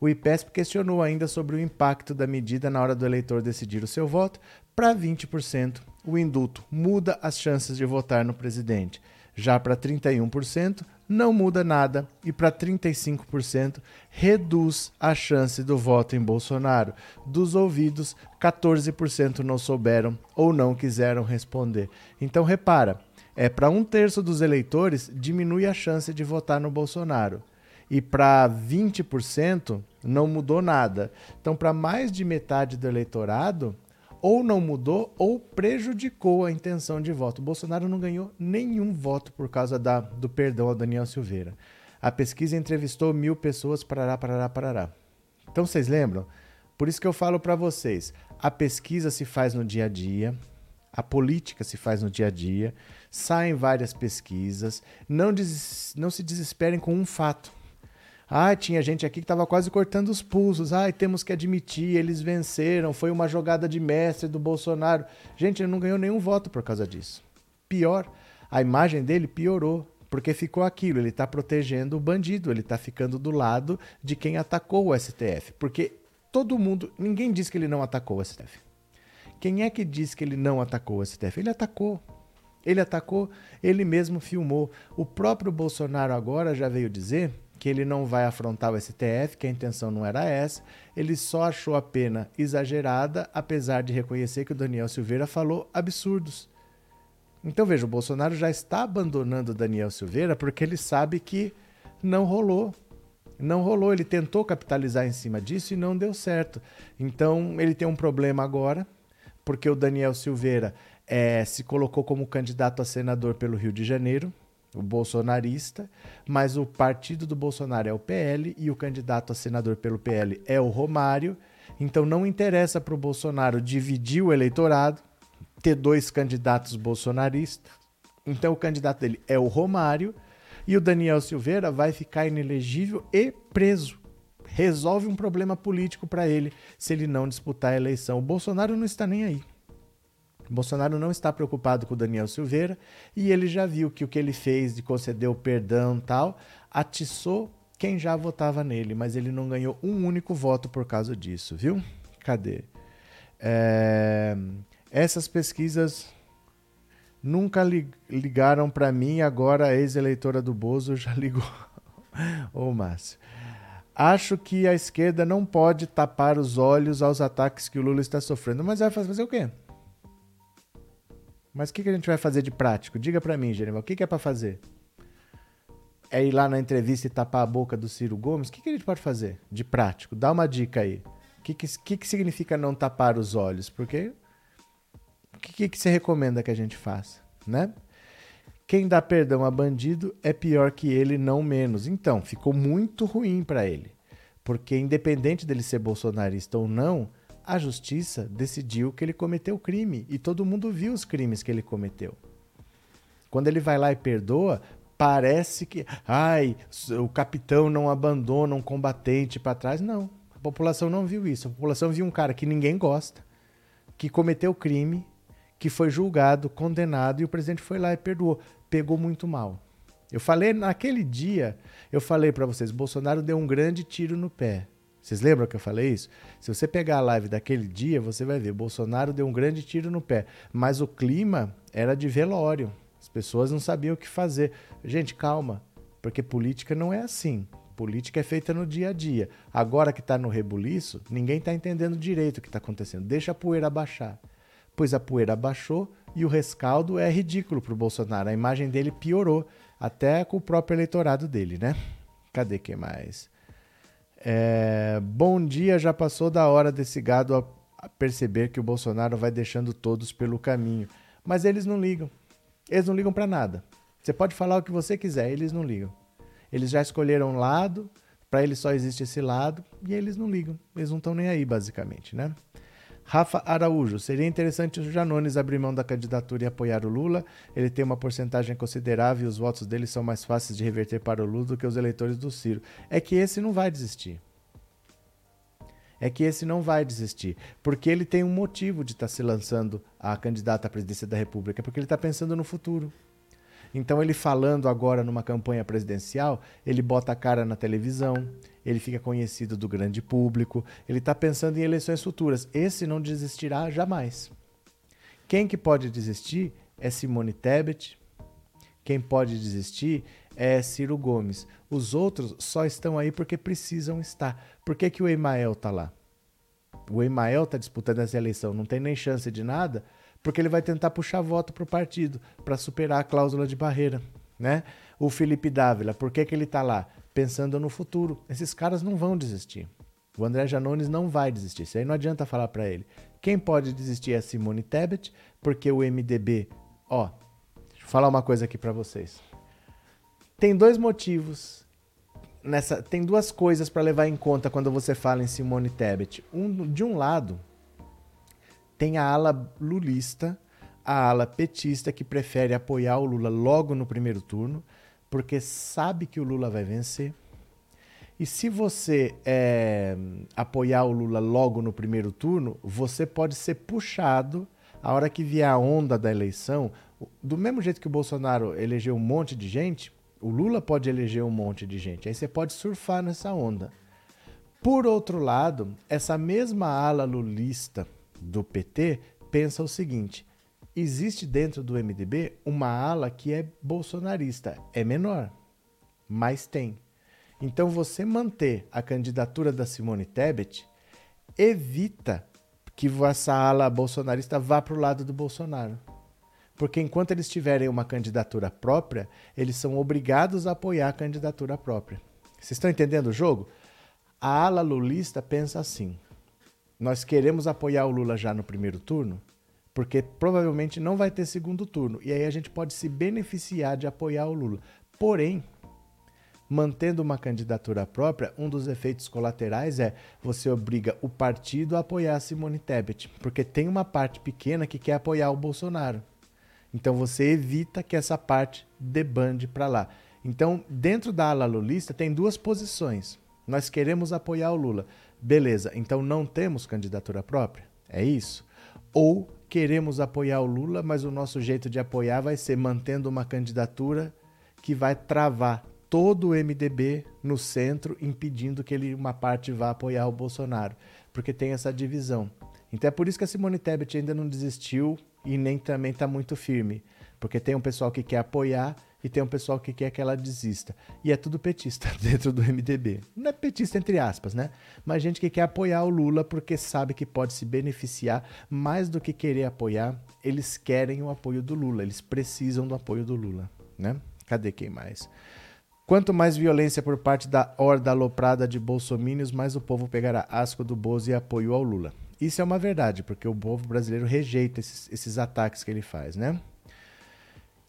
O IPESP questionou ainda sobre o impacto da medida na hora do eleitor decidir o seu voto. Para 20%, o indulto muda as chances de votar no presidente. Já para 31%, não muda nada. E para 35%, reduz a chance do voto em Bolsonaro. Dos ouvidos, 14% não souberam ou não quiseram responder. Então, repara é, para um terço dos eleitores, diminui a chance de votar no Bolsonaro. E para 20%, não mudou nada. Então, para mais de metade do eleitorado, ou não mudou ou prejudicou a intenção de voto. O Bolsonaro não ganhou nenhum voto por causa da, do perdão ao Daniel Silveira. A pesquisa entrevistou mil pessoas, parará, parará, parará. Então vocês lembram? Por isso que eu falo para vocês: a pesquisa se faz no dia a dia, a política se faz no dia a dia, saem várias pesquisas, não, des... não se desesperem com um fato. Ah, tinha gente aqui que estava quase cortando os pulsos. Ah, temos que admitir, eles venceram. Foi uma jogada de mestre do Bolsonaro. Gente, ele não ganhou nenhum voto por causa disso. Pior, a imagem dele piorou. Porque ficou aquilo, ele está protegendo o bandido, ele está ficando do lado de quem atacou o STF. Porque todo mundo, ninguém diz que ele não atacou o STF. Quem é que diz que ele não atacou o STF? Ele atacou. Ele atacou, ele mesmo filmou. O próprio Bolsonaro agora já veio dizer que ele não vai afrontar o STF, que a intenção não era essa. Ele só achou a pena exagerada, apesar de reconhecer que o Daniel Silveira falou absurdos. Então veja, o Bolsonaro já está abandonando o Daniel Silveira porque ele sabe que não rolou. Não rolou, ele tentou capitalizar em cima disso e não deu certo. Então ele tem um problema agora, porque o Daniel Silveira é, se colocou como candidato a senador pelo Rio de Janeiro, o bolsonarista, mas o partido do Bolsonaro é o PL e o candidato a senador pelo PL é o Romário. Então não interessa para o Bolsonaro dividir o eleitorado, ter dois candidatos bolsonaristas. Então o candidato dele é o Romário e o Daniel Silveira vai ficar inelegível e preso. Resolve um problema político para ele se ele não disputar a eleição. O Bolsonaro não está nem aí. Bolsonaro não está preocupado com o Daniel Silveira e ele já viu que o que ele fez de conceder o perdão tal atiçou quem já votava nele, mas ele não ganhou um único voto por causa disso, viu? Cadê? É... Essas pesquisas nunca ligaram para mim, agora a ex-eleitora do Bozo já ligou. Ô, Márcio. Acho que a esquerda não pode tapar os olhos aos ataques que o Lula está sofrendo. Mas vai fazer o quê? Mas o que, que a gente vai fazer de prático? Diga para mim, Genival, o que, que é para fazer? É ir lá na entrevista e tapar a boca do Ciro Gomes? O que, que a gente pode fazer de prático? Dá uma dica aí. O que, que, que, que significa não tapar os olhos? Porque o que, que você recomenda que a gente faça, né? Quem dá perdão a bandido é pior que ele, não menos. Então, ficou muito ruim para ele. Porque independente dele ser bolsonarista ou não, a justiça decidiu que ele cometeu crime e todo mundo viu os crimes que ele cometeu. Quando ele vai lá e perdoa, parece que, ai, o capitão não abandona um combatente para trás. Não, a população não viu isso. A população viu um cara que ninguém gosta, que cometeu crime, que foi julgado, condenado e o presidente foi lá e perdoou. Pegou muito mal. Eu falei naquele dia, eu falei para vocês, Bolsonaro deu um grande tiro no pé. Vocês lembram que eu falei isso? Se você pegar a live daquele dia, você vai ver. Bolsonaro deu um grande tiro no pé. Mas o clima era de velório. As pessoas não sabiam o que fazer. Gente, calma. Porque política não é assim. Política é feita no dia a dia. Agora que está no rebuliço, ninguém está entendendo direito o que está acontecendo. Deixa a poeira baixar. Pois a poeira baixou e o rescaldo é ridículo para o Bolsonaro. A imagem dele piorou, até com o próprio eleitorado dele, né? Cadê quem mais? É, bom dia, já passou da hora desse gado a, a perceber que o Bolsonaro vai deixando todos pelo caminho. Mas eles não ligam. Eles não ligam para nada. Você pode falar o que você quiser, eles não ligam. Eles já escolheram um lado, para eles só existe esse lado, e eles não ligam. Eles não estão nem aí, basicamente, né? Rafa Araújo, seria interessante o Janones abrir mão da candidatura e apoiar o Lula. Ele tem uma porcentagem considerável e os votos dele são mais fáceis de reverter para o Lula do que os eleitores do Ciro. É que esse não vai desistir. É que esse não vai desistir. Porque ele tem um motivo de estar tá se lançando a candidata à presidência da República, porque ele está pensando no futuro. Então, ele falando agora numa campanha presidencial, ele bota a cara na televisão, ele fica conhecido do grande público, ele está pensando em eleições futuras. Esse não desistirá jamais. Quem que pode desistir é Simone Tebet, quem pode desistir é Ciro Gomes. Os outros só estão aí porque precisam estar. Por que, que o Emael está lá? O Emael está disputando essa eleição, não tem nem chance de nada, porque ele vai tentar puxar voto para o partido, para superar a cláusula de barreira. Né? O Felipe Dávila, por que, que ele está lá? Pensando no futuro. Esses caras não vão desistir. O André Janones não vai desistir. Isso aí não adianta falar para ele. Quem pode desistir é Simone Tebet, porque o MDB, ó, deixa eu falar uma coisa aqui para vocês. Tem dois motivos nessa, tem duas coisas para levar em conta quando você fala em Simone Tebet. Um, de um lado, tem a ala lulista, a ala petista que prefere apoiar o Lula logo no primeiro turno, porque sabe que o Lula vai vencer. E se você é, apoiar o Lula logo no primeiro turno, você pode ser puxado a hora que vier a onda da eleição. Do mesmo jeito que o Bolsonaro elegeu um monte de gente, o Lula pode eleger um monte de gente. Aí você pode surfar nessa onda. Por outro lado, essa mesma ala lulista do PT pensa o seguinte: existe dentro do MDB uma ala que é bolsonarista, é menor, mas tem. Então você manter a candidatura da Simone Tebet evita que essa ala bolsonarista vá para o lado do Bolsonaro. Porque enquanto eles tiverem uma candidatura própria, eles são obrigados a apoiar a candidatura própria. Vocês estão entendendo o jogo? A ala lulista pensa assim: nós queremos apoiar o Lula já no primeiro turno, porque provavelmente não vai ter segundo turno. E aí a gente pode se beneficiar de apoiar o Lula. Porém, mantendo uma candidatura própria, um dos efeitos colaterais é você obriga o partido a apoiar a Simone Tebet, porque tem uma parte pequena que quer apoiar o Bolsonaro. Então você evita que essa parte debande para lá. Então, dentro da ala lulista tem duas posições. Nós queremos apoiar o Lula. Beleza, então não temos candidatura própria? É isso? Ou queremos apoiar o Lula, mas o nosso jeito de apoiar vai ser mantendo uma candidatura que vai travar todo o MDB no centro, impedindo que ele, uma parte vá apoiar o Bolsonaro, porque tem essa divisão. Então é por isso que a Simone Tebet ainda não desistiu e nem também está muito firme, porque tem um pessoal que quer apoiar e tem um pessoal que quer que ela desista. E é tudo petista dentro do MDB. Não é petista entre aspas, né? Mas gente que quer apoiar o Lula porque sabe que pode se beneficiar mais do que querer apoiar, eles querem o apoio do Lula, eles precisam do apoio do Lula, né? Cadê quem mais? Quanto mais violência por parte da horda aloprada de bolsomínios, mais o povo pegará asco do Bozo e apoio ao Lula. Isso é uma verdade, porque o povo brasileiro rejeita esses, esses ataques que ele faz, né?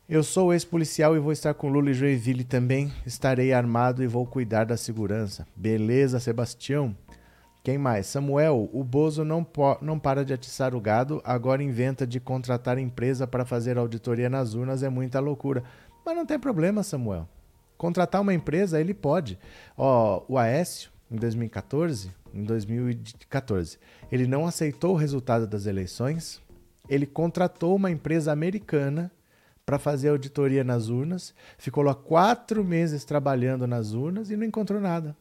Eu sou ex-policial e vou estar com Lula e Joinville também. Estarei armado e vou cuidar da segurança. Beleza, Sebastião? Quem mais? Samuel, o Bozo não, não para de atiçar o gado, agora inventa de contratar empresa para fazer auditoria nas urnas, é muita loucura. Mas não tem problema, Samuel. Contratar uma empresa, ele pode. Ó, o Aécio, em 2014, em 2014, ele não aceitou o resultado das eleições, ele contratou uma empresa americana para fazer auditoria nas urnas, ficou lá quatro meses trabalhando nas urnas e não encontrou nada.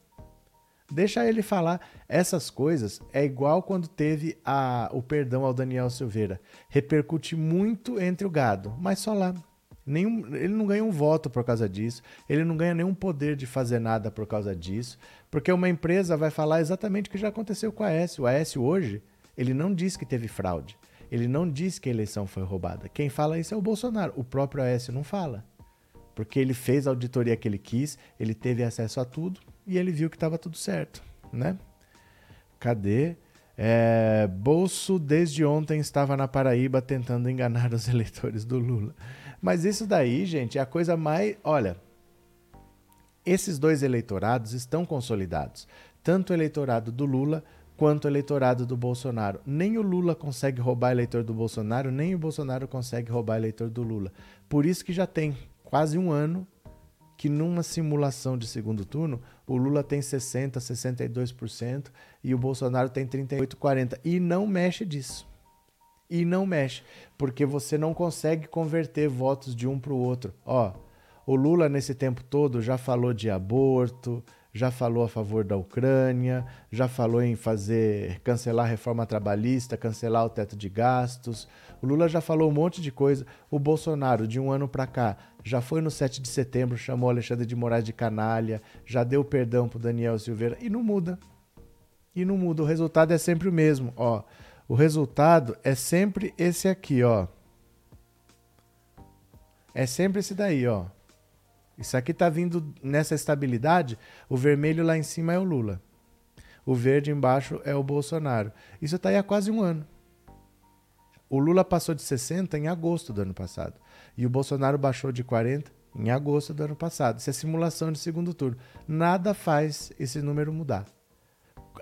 Deixa ele falar. Essas coisas é igual quando teve a, o perdão ao Daniel Silveira. Repercute muito entre o gado, mas só lá. Nenhum, ele não ganha um voto por causa disso, ele não ganha nenhum poder de fazer nada por causa disso, porque uma empresa vai falar exatamente o que já aconteceu com a Aécio. O Aécio hoje, ele não diz que teve fraude. Ele não diz que a eleição foi roubada. Quem fala isso é o Bolsonaro. O próprio Aécio não fala. Porque ele fez a auditoria que ele quis, ele teve acesso a tudo e ele viu que estava tudo certo, né? Cadê? É, Bolso desde ontem estava na Paraíba tentando enganar os eleitores do Lula. Mas isso daí, gente, é a coisa mais. Olha, esses dois eleitorados estão consolidados. Tanto o eleitorado do Lula quanto o eleitorado do Bolsonaro. Nem o Lula consegue roubar eleitor do Bolsonaro, nem o Bolsonaro consegue roubar eleitor do Lula. Por isso que já tem quase um ano que numa simulação de segundo turno, o Lula tem 60, 62% e o Bolsonaro tem 38, 40 e não mexe disso. E não mexe, porque você não consegue converter votos de um para o outro. Ó, o Lula nesse tempo todo já falou de aborto, já falou a favor da Ucrânia, já falou em fazer cancelar a reforma trabalhista, cancelar o teto de gastos. O Lula já falou um monte de coisa. O Bolsonaro, de um ano para cá, já foi no 7 de setembro, chamou Alexandre de Moraes de canalha, já deu perdão pro Daniel Silveira e não muda. E não muda. O resultado é sempre o mesmo, ó. O resultado é sempre esse aqui, ó. É sempre esse daí, ó. Isso aqui está vindo nessa estabilidade. O vermelho lá em cima é o Lula. O verde embaixo é o Bolsonaro. Isso está aí há quase um ano. O Lula passou de 60 em agosto do ano passado. E o Bolsonaro baixou de 40 em agosto do ano passado. Isso é simulação de segundo turno. Nada faz esse número mudar.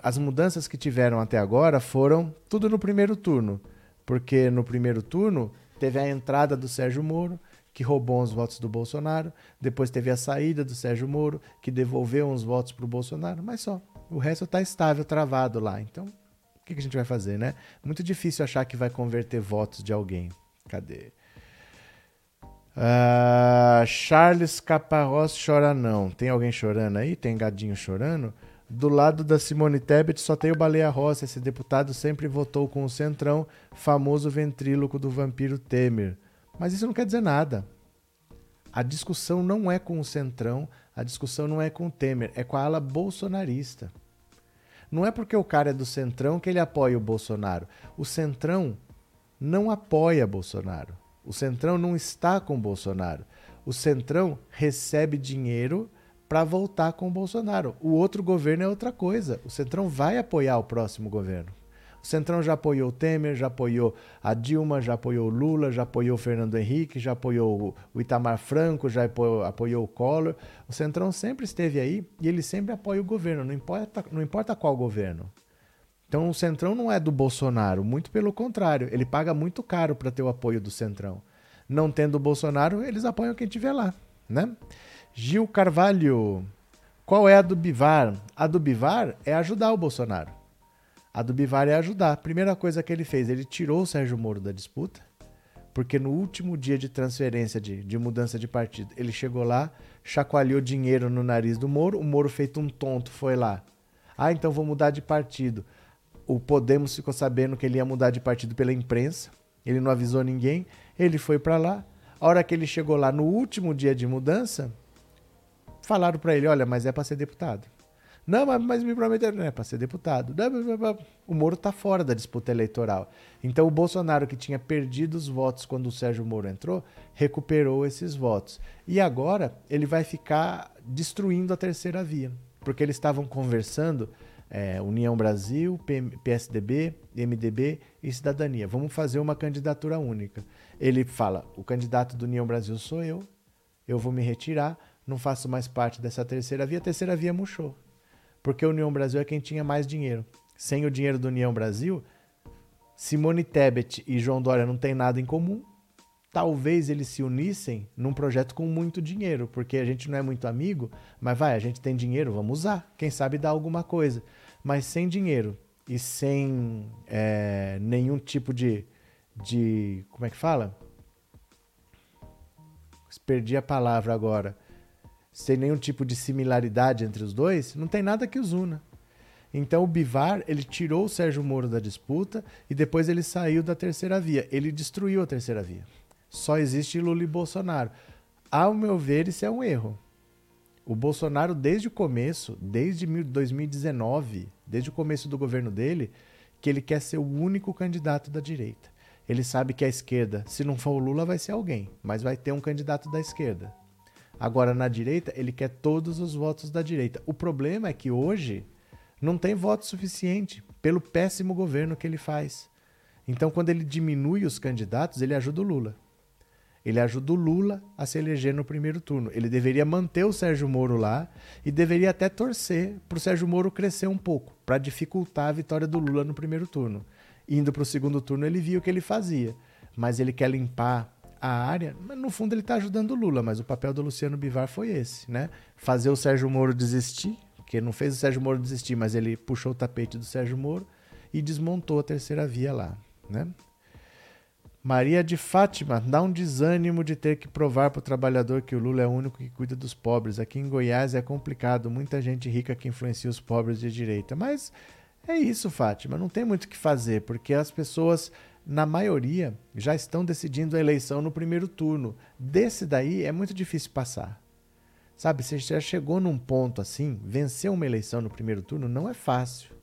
As mudanças que tiveram até agora foram tudo no primeiro turno. Porque no primeiro turno teve a entrada do Sérgio Moro, que roubou uns votos do Bolsonaro. Depois teve a saída do Sérgio Moro, que devolveu uns votos para o Bolsonaro. Mas só. O resto está estável, travado lá. Então, o que, que a gente vai fazer, né? Muito difícil achar que vai converter votos de alguém. Cadê? Uh, Charles Caparrós chora não. Tem alguém chorando aí? Tem gadinho chorando? Do lado da Simone Tebet só tem o Baleia Rossi. Esse deputado sempre votou com o Centrão, famoso ventríloco do vampiro Temer. Mas isso não quer dizer nada. A discussão não é com o Centrão, a discussão não é com o Temer, é com a ala bolsonarista. Não é porque o cara é do Centrão que ele apoia o Bolsonaro. O Centrão não apoia Bolsonaro. O Centrão não está com Bolsonaro. O Centrão recebe dinheiro para voltar com o Bolsonaro. O outro governo é outra coisa. O Centrão vai apoiar o próximo governo. Centrão já apoiou Temer, já apoiou a Dilma, já apoiou Lula, já apoiou o Fernando Henrique, já apoiou o Itamar Franco, já apoiou, apoiou o Collor. O Centrão sempre esteve aí e ele sempre apoia o governo, não importa, não importa qual governo. Então o Centrão não é do Bolsonaro, muito pelo contrário, ele paga muito caro para ter o apoio do Centrão. Não tendo o Bolsonaro, eles apoiam quem tiver lá, né? Gil Carvalho, qual é a do Bivar? A do Bivar é ajudar o Bolsonaro. A do Bivar é ajudar. A primeira coisa que ele fez, ele tirou o Sérgio Moro da disputa, porque no último dia de transferência, de, de mudança de partido, ele chegou lá, chacoalhou dinheiro no nariz do Moro, o Moro feito um tonto foi lá. Ah, então vou mudar de partido o Podemos ficou sabendo que ele ia mudar de partido pela imprensa. Ele não avisou ninguém. Ele foi para lá. A hora que ele chegou lá no último dia de mudança, falaram para ele: olha, mas é para ser deputado. Não, mas, mas me prometeram, não é para ser deputado. O Moro está fora da disputa eleitoral. Então o Bolsonaro, que tinha perdido os votos quando o Sérgio Moro entrou, recuperou esses votos. E agora ele vai ficar destruindo a terceira via. Porque eles estavam conversando é, União Brasil, PSDB, MDB e Cidadania. Vamos fazer uma candidatura única. Ele fala: o candidato do União Brasil sou eu, eu vou me retirar, não faço mais parte dessa terceira via. A terceira via murchou. Porque a União Brasil é quem tinha mais dinheiro. Sem o dinheiro do União Brasil, Simone Tebet e João Dória não têm nada em comum. Talvez eles se unissem num projeto com muito dinheiro, porque a gente não é muito amigo, mas vai, a gente tem dinheiro, vamos usar. Quem sabe dá alguma coisa mas sem dinheiro e sem é, nenhum tipo de, de. Como é que fala? Perdi a palavra agora. Sem nenhum tipo de similaridade entre os dois, não tem nada que os una. Então o Bivar, ele tirou o Sérgio Moro da disputa e depois ele saiu da terceira via. Ele destruiu a terceira via. Só existe Lula e Bolsonaro. Ao meu ver, isso é um erro. O Bolsonaro, desde o começo, desde 2019, desde o começo do governo dele, que ele quer ser o único candidato da direita. Ele sabe que a esquerda, se não for o Lula, vai ser alguém, mas vai ter um candidato da esquerda. Agora, na direita, ele quer todos os votos da direita. O problema é que hoje não tem voto suficiente pelo péssimo governo que ele faz. Então, quando ele diminui os candidatos, ele ajuda o Lula. Ele ajuda o Lula a se eleger no primeiro turno. Ele deveria manter o Sérgio Moro lá e deveria até torcer para o Sérgio Moro crescer um pouco, para dificultar a vitória do Lula no primeiro turno. Indo para o segundo turno, ele viu o que ele fazia. Mas ele quer limpar a área, no fundo ele está ajudando o Lula, mas o papel do Luciano Bivar foi esse, né? Fazer o Sérgio Moro desistir, que não fez o Sérgio Moro desistir, mas ele puxou o tapete do Sérgio Moro e desmontou a terceira via lá, né? Maria de Fátima, dá um desânimo de ter que provar para o trabalhador que o Lula é o único que cuida dos pobres. Aqui em Goiás é complicado, muita gente rica que influencia os pobres de direita. Mas é isso, Fátima, não tem muito o que fazer, porque as pessoas, na maioria, já estão decidindo a eleição no primeiro turno. Desse daí é muito difícil passar. Sabe, você já chegou num ponto assim, vencer uma eleição no primeiro turno não é fácil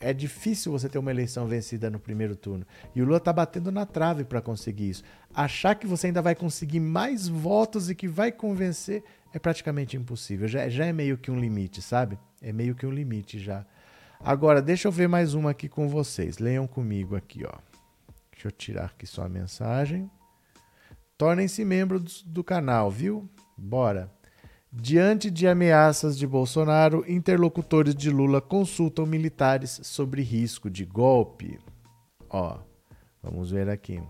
é difícil você ter uma eleição vencida no primeiro turno. E o Lula está batendo na trave para conseguir isso. Achar que você ainda vai conseguir mais votos e que vai convencer é praticamente impossível. Já, já é meio que um limite, sabe? É meio que um limite já. Agora, deixa eu ver mais uma aqui com vocês. Leiam comigo aqui, ó. Deixa eu tirar aqui só a mensagem. Tornem-se membros do canal, viu? Bora. Diante de ameaças de Bolsonaro, interlocutores de Lula consultam militares sobre risco de golpe. Ó, vamos ver aqui.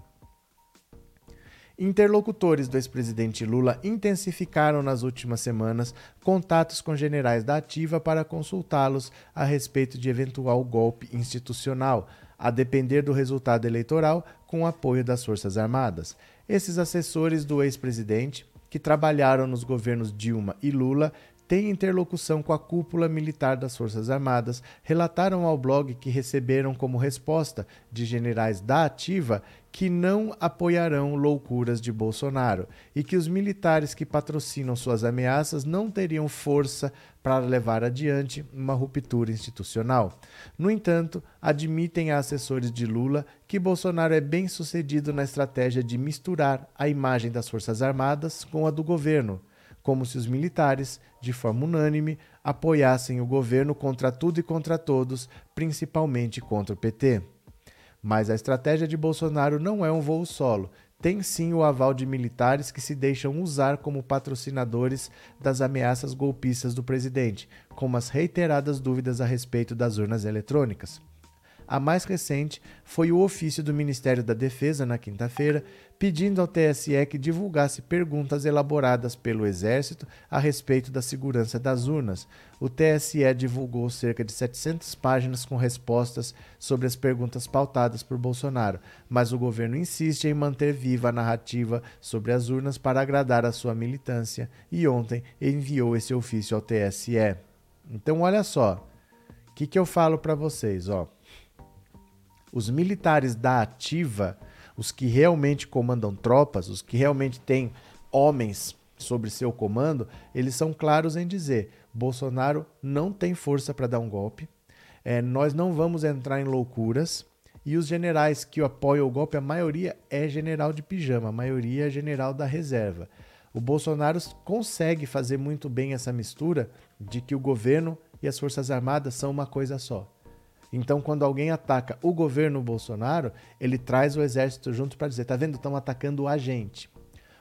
Interlocutores do ex-presidente Lula intensificaram nas últimas semanas contatos com generais da Ativa para consultá-los a respeito de eventual golpe institucional, a depender do resultado eleitoral, com o apoio das Forças Armadas. Esses assessores do ex-presidente, que trabalharam nos governos Dilma e Lula, têm interlocução com a cúpula militar das Forças Armadas, relataram ao blog que receberam como resposta de generais da Ativa que não apoiarão loucuras de Bolsonaro e que os militares que patrocinam suas ameaças não teriam força para levar adiante uma ruptura institucional. No entanto, admitem a assessores de Lula que Bolsonaro é bem sucedido na estratégia de misturar a imagem das Forças Armadas com a do governo como se os militares, de forma unânime, apoiassem o governo contra tudo e contra todos, principalmente contra o PT. Mas a estratégia de Bolsonaro não é um voo solo. Tem sim o aval de militares que se deixam usar como patrocinadores das ameaças golpistas do presidente, como as reiteradas dúvidas a respeito das urnas eletrônicas. A mais recente foi o ofício do Ministério da Defesa, na quinta-feira, pedindo ao TSE que divulgasse perguntas elaboradas pelo Exército a respeito da segurança das urnas. O TSE divulgou cerca de 700 páginas com respostas sobre as perguntas pautadas por Bolsonaro, mas o governo insiste em manter viva a narrativa sobre as urnas para agradar a sua militância e ontem enviou esse ofício ao TSE. Então, olha só, o que, que eu falo para vocês, ó os militares da ativa, os que realmente comandam tropas, os que realmente têm homens sobre seu comando, eles são claros em dizer: Bolsonaro não tem força para dar um golpe, é, nós não vamos entrar em loucuras. E os generais que apoiam o golpe, a maioria é general de pijama, a maioria é general da reserva. O Bolsonaro consegue fazer muito bem essa mistura de que o governo e as Forças Armadas são uma coisa só. Então, quando alguém ataca o governo Bolsonaro, ele traz o exército junto para dizer: tá vendo? Estão atacando a gente.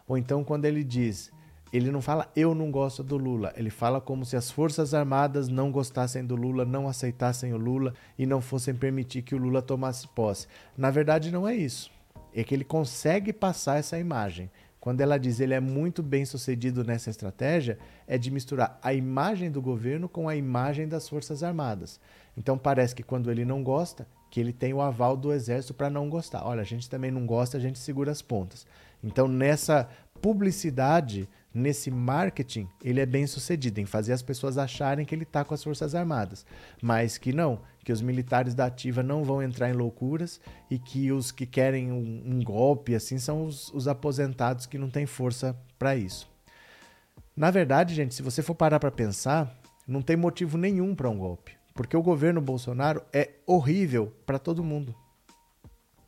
Ou então, quando ele diz, ele não fala eu não gosto do Lula, ele fala como se as Forças Armadas não gostassem do Lula, não aceitassem o Lula e não fossem permitir que o Lula tomasse posse. Na verdade, não é isso. É que ele consegue passar essa imagem. Quando ela diz ele é muito bem sucedido nessa estratégia, é de misturar a imagem do governo com a imagem das Forças Armadas. Então parece que quando ele não gosta, que ele tem o aval do exército para não gostar. Olha, a gente também não gosta, a gente segura as pontas. Então nessa publicidade, nesse marketing, ele é bem sucedido em fazer as pessoas acharem que ele está com as Forças Armadas, mas que não, que os militares da ativa não vão entrar em loucuras e que os que querem um, um golpe assim são os, os aposentados que não têm força para isso. Na verdade, gente, se você for parar para pensar, não tem motivo nenhum para um golpe. Porque o governo Bolsonaro é horrível para todo mundo.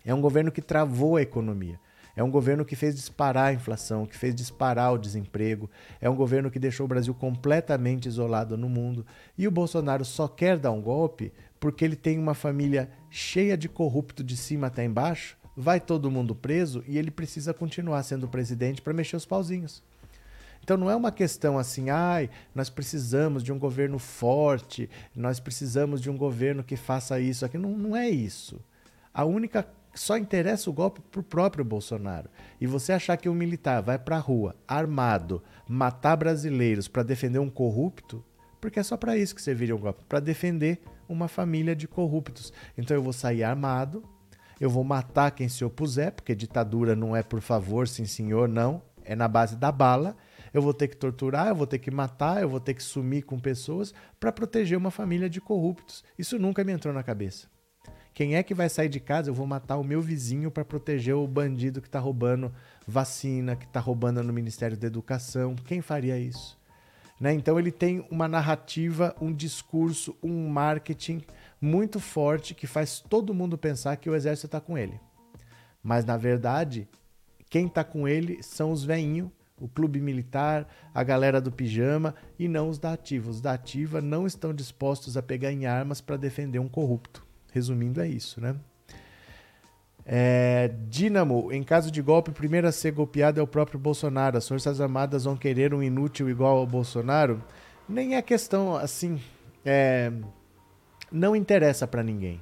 É um governo que travou a economia. É um governo que fez disparar a inflação, que fez disparar o desemprego. É um governo que deixou o Brasil completamente isolado no mundo. E o Bolsonaro só quer dar um golpe porque ele tem uma família cheia de corrupto de cima até embaixo. Vai todo mundo preso e ele precisa continuar sendo presidente para mexer os pauzinhos. Então não é uma questão assim, ai, nós precisamos de um governo forte, nós precisamos de um governo que faça isso aqui. Não, não é isso. A única. Só interessa o golpe para o próprio Bolsonaro. E você achar que um militar vai para a rua, armado, matar brasileiros para defender um corrupto, porque é só para isso que serviria o golpe para defender uma família de corruptos. Então eu vou sair armado, eu vou matar quem se opuser, porque ditadura não é por favor, sim senhor, não, é na base da bala eu vou ter que torturar, eu vou ter que matar, eu vou ter que sumir com pessoas para proteger uma família de corruptos. Isso nunca me entrou na cabeça. Quem é que vai sair de casa? Eu vou matar o meu vizinho para proteger o bandido que está roubando vacina, que está roubando no Ministério da Educação. Quem faria isso? Né? Então ele tem uma narrativa, um discurso, um marketing muito forte que faz todo mundo pensar que o exército está com ele. Mas na verdade, quem está com ele são os veinhos o clube militar, a galera do pijama e não os da ativa. Os da ativa não estão dispostos a pegar em armas para defender um corrupto. Resumindo, é isso, né? É, Dínamo, em caso de golpe, o primeiro a ser golpeado é o próprio Bolsonaro. As Forças Armadas vão querer um inútil igual ao Bolsonaro? Nem é questão assim. É, não interessa para ninguém.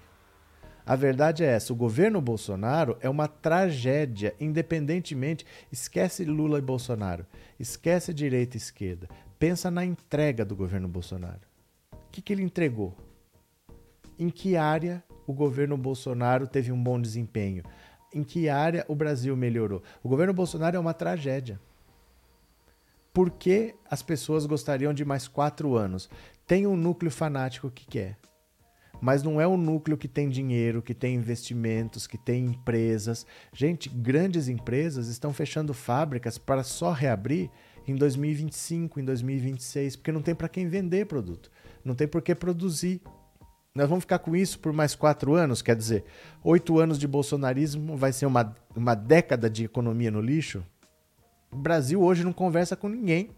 A verdade é essa: o governo Bolsonaro é uma tragédia, independentemente. Esquece Lula e Bolsonaro, esquece direita e esquerda. Pensa na entrega do governo Bolsonaro. O que, que ele entregou? Em que área o governo Bolsonaro teve um bom desempenho? Em que área o Brasil melhorou? O governo Bolsonaro é uma tragédia. Por que as pessoas gostariam de mais quatro anos? Tem um núcleo fanático que quer mas não é o núcleo que tem dinheiro, que tem investimentos, que tem empresas. Gente, grandes empresas estão fechando fábricas para só reabrir em 2025, em 2026, porque não tem para quem vender produto, não tem por que produzir. Nós vamos ficar com isso por mais quatro anos, quer dizer, oito anos de bolsonarismo vai ser uma, uma década de economia no lixo? O Brasil hoje não conversa com ninguém.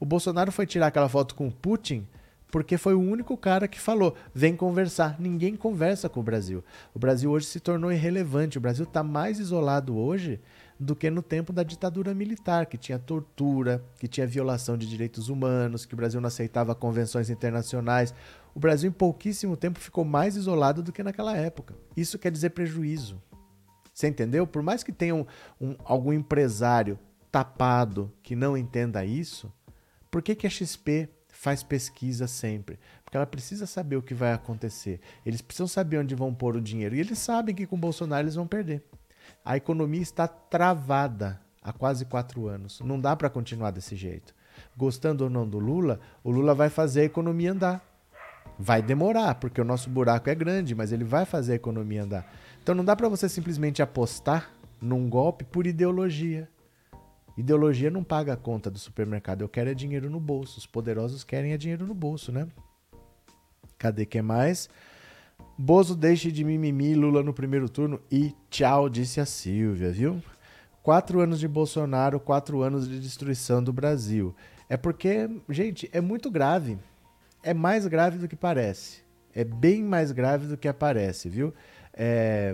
O Bolsonaro foi tirar aquela foto com o Putin porque foi o único cara que falou: vem conversar. Ninguém conversa com o Brasil. O Brasil hoje se tornou irrelevante. O Brasil está mais isolado hoje do que no tempo da ditadura militar, que tinha tortura, que tinha violação de direitos humanos, que o Brasil não aceitava convenções internacionais. O Brasil, em pouquíssimo tempo, ficou mais isolado do que naquela época. Isso quer dizer prejuízo. Você entendeu? Por mais que tenha um, um, algum empresário tapado que não entenda isso, por que, que a XP faz pesquisa sempre, porque ela precisa saber o que vai acontecer. Eles precisam saber onde vão pôr o dinheiro e eles sabem que com o Bolsonaro eles vão perder. A economia está travada há quase quatro anos. Não dá para continuar desse jeito. Gostando ou não do Lula, o Lula vai fazer a economia andar. Vai demorar, porque o nosso buraco é grande, mas ele vai fazer a economia andar. Então não dá para você simplesmente apostar num golpe por ideologia. Ideologia não paga a conta do supermercado. Eu quero é dinheiro no bolso. Os poderosos querem é dinheiro no bolso, né? Cadê que mais? Bozo deixe de mimimi, Lula no primeiro turno e tchau, disse a Silvia, viu? Quatro anos de Bolsonaro, quatro anos de destruição do Brasil. É porque, gente, é muito grave. É mais grave do que parece. É bem mais grave do que aparece, viu? É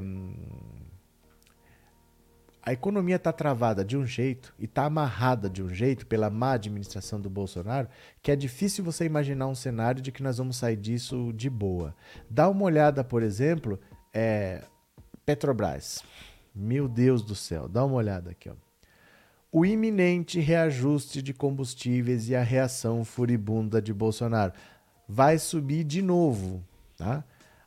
a economia está travada de um jeito e está amarrada de um jeito pela má administração do Bolsonaro que é difícil você imaginar um cenário de que nós vamos sair disso de boa. Dá uma olhada, por exemplo, é, Petrobras. Meu Deus do céu, dá uma olhada aqui. Ó. O iminente reajuste de combustíveis e a reação furibunda de Bolsonaro. Vai subir de novo, tá?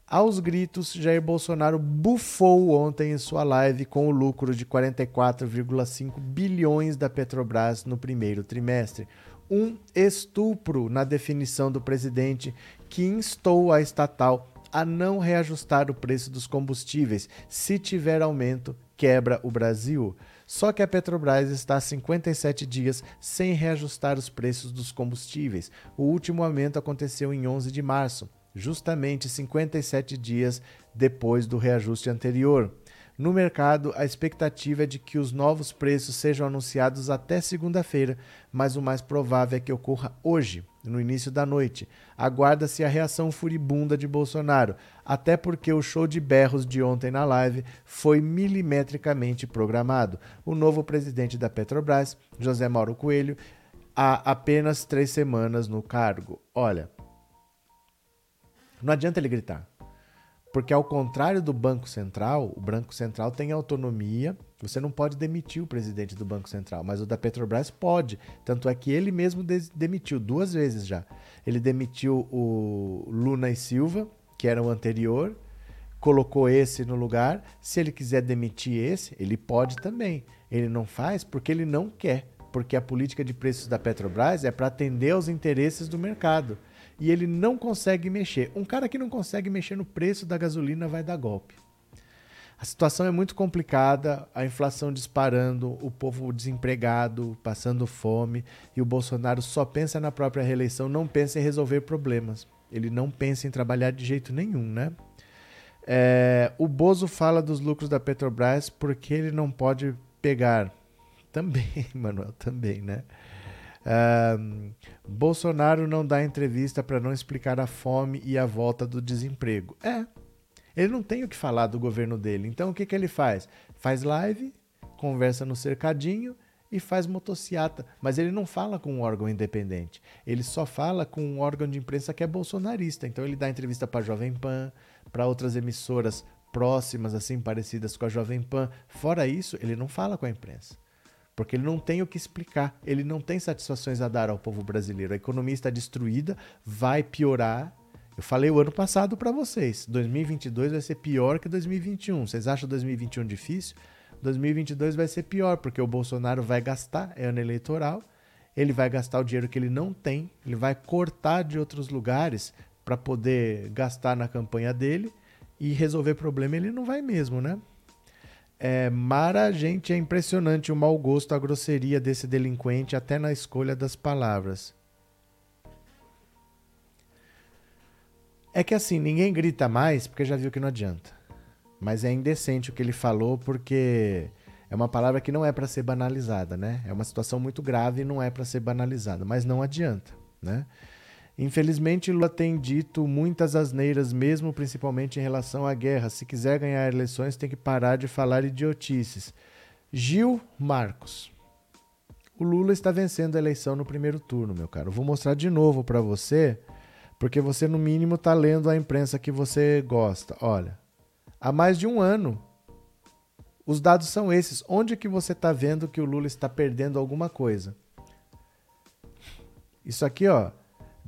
Aos gritos, Jair Bolsonaro bufou ontem em sua live com o lucro de 44,5 bilhões da Petrobras no primeiro trimestre. Um estupro na definição do presidente que instou a estatal a não reajustar o preço dos combustíveis. Se tiver aumento, quebra o Brasil. Só que a Petrobras está há 57 dias sem reajustar os preços dos combustíveis. O último aumento aconteceu em 11 de março justamente 57 dias depois do reajuste anterior. No mercado, a expectativa é de que os novos preços sejam anunciados até segunda-feira, mas o mais provável é que ocorra hoje, no início da noite. Aguarda-se a reação furibunda de Bolsonaro, até porque o show de berros de ontem na live foi milimetricamente programado. O novo presidente da Petrobras, José Mauro Coelho, há apenas três semanas no cargo. Olha, não adianta ele gritar. Porque ao contrário do Banco Central, o Banco Central tem autonomia. Você não pode demitir o presidente do Banco Central, mas o da Petrobras pode. Tanto é que ele mesmo demitiu duas vezes já. Ele demitiu o Luna e Silva, que era o anterior, colocou esse no lugar. Se ele quiser demitir esse, ele pode também. Ele não faz porque ele não quer. Porque a política de preços da Petrobras é para atender aos interesses do mercado e ele não consegue mexer. Um cara que não consegue mexer no preço da gasolina vai dar golpe. A situação é muito complicada, a inflação disparando, o povo desempregado, passando fome, e o Bolsonaro só pensa na própria reeleição, não pensa em resolver problemas. Ele não pensa em trabalhar de jeito nenhum, né? É, o Bozo fala dos lucros da Petrobras porque ele não pode pegar. Também, Manuel, também, né? Bolsonaro não dá entrevista para não explicar a fome e a volta do desemprego. É. Ele não tem o que falar do governo dele. Então o que, que ele faz? Faz live, conversa no cercadinho e faz motociata. Mas ele não fala com um órgão independente. Ele só fala com um órgão de imprensa que é bolsonarista. Então ele dá entrevista para Jovem Pan, para outras emissoras próximas, assim, parecidas com a Jovem Pan. Fora isso, ele não fala com a imprensa. Porque ele não tem o que explicar. Ele não tem satisfações a dar ao povo brasileiro. A economia está destruída, vai piorar. Eu falei o ano passado para vocês. 2022 vai ser pior que 2021. Vocês acham 2021 difícil? 2022 vai ser pior, porque o Bolsonaro vai gastar, é ano eleitoral, ele vai gastar o dinheiro que ele não tem, ele vai cortar de outros lugares para poder gastar na campanha dele e resolver problema ele não vai mesmo, né? É, Mara, gente, é impressionante o mau gosto, a grosseria desse delinquente, até na escolha das palavras. É que assim, ninguém grita mais porque já viu que não adianta. Mas é indecente o que ele falou porque é uma palavra que não é para ser banalizada, né? É uma situação muito grave e não é para ser banalizada, mas não adianta, né? Infelizmente, Lula tem dito muitas asneiras, mesmo principalmente em relação à guerra. Se quiser ganhar eleições, tem que parar de falar idiotices. Gil Marcos. O Lula está vencendo a eleição no primeiro turno, meu caro. vou mostrar de novo para você, porque você, no mínimo, está lendo a imprensa que você gosta. Olha, há mais de um ano. Os dados são esses. Onde que você está vendo que o Lula está perdendo alguma coisa? Isso aqui, ó,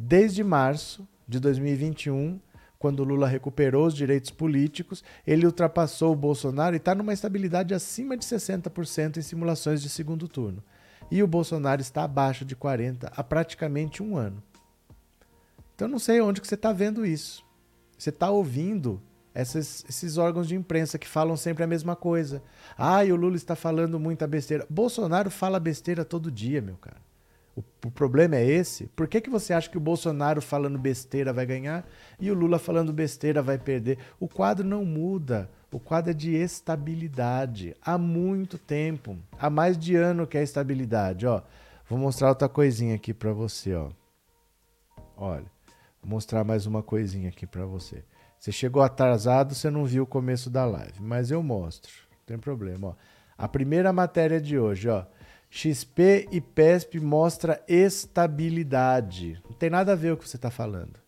desde março de 2021, quando Lula recuperou os direitos políticos, ele ultrapassou o Bolsonaro e está numa estabilidade acima de 60% em simulações de segundo turno. E o Bolsonaro está abaixo de 40% há praticamente um ano. Então não sei onde que você está vendo isso. Você está ouvindo essas, esses órgãos de imprensa que falam sempre a mesma coisa. Ah, e o Lula está falando muita besteira. Bolsonaro fala besteira todo dia, meu cara. O, problema é esse. Por que, que você acha que o Bolsonaro falando besteira vai ganhar e o Lula falando besteira vai perder? O quadro não muda. O quadro é de estabilidade. Há muito tempo. Há mais de ano que é estabilidade. Ó, vou mostrar outra coisinha aqui para você. Ó. Olha, vou mostrar mais uma coisinha aqui para você. Você chegou atrasado, você não viu o começo da live, mas eu mostro. Não tem problema, ó. A primeira matéria de hoje, ó. XP e PESP mostra estabilidade. Não tem nada a ver o que você está falando.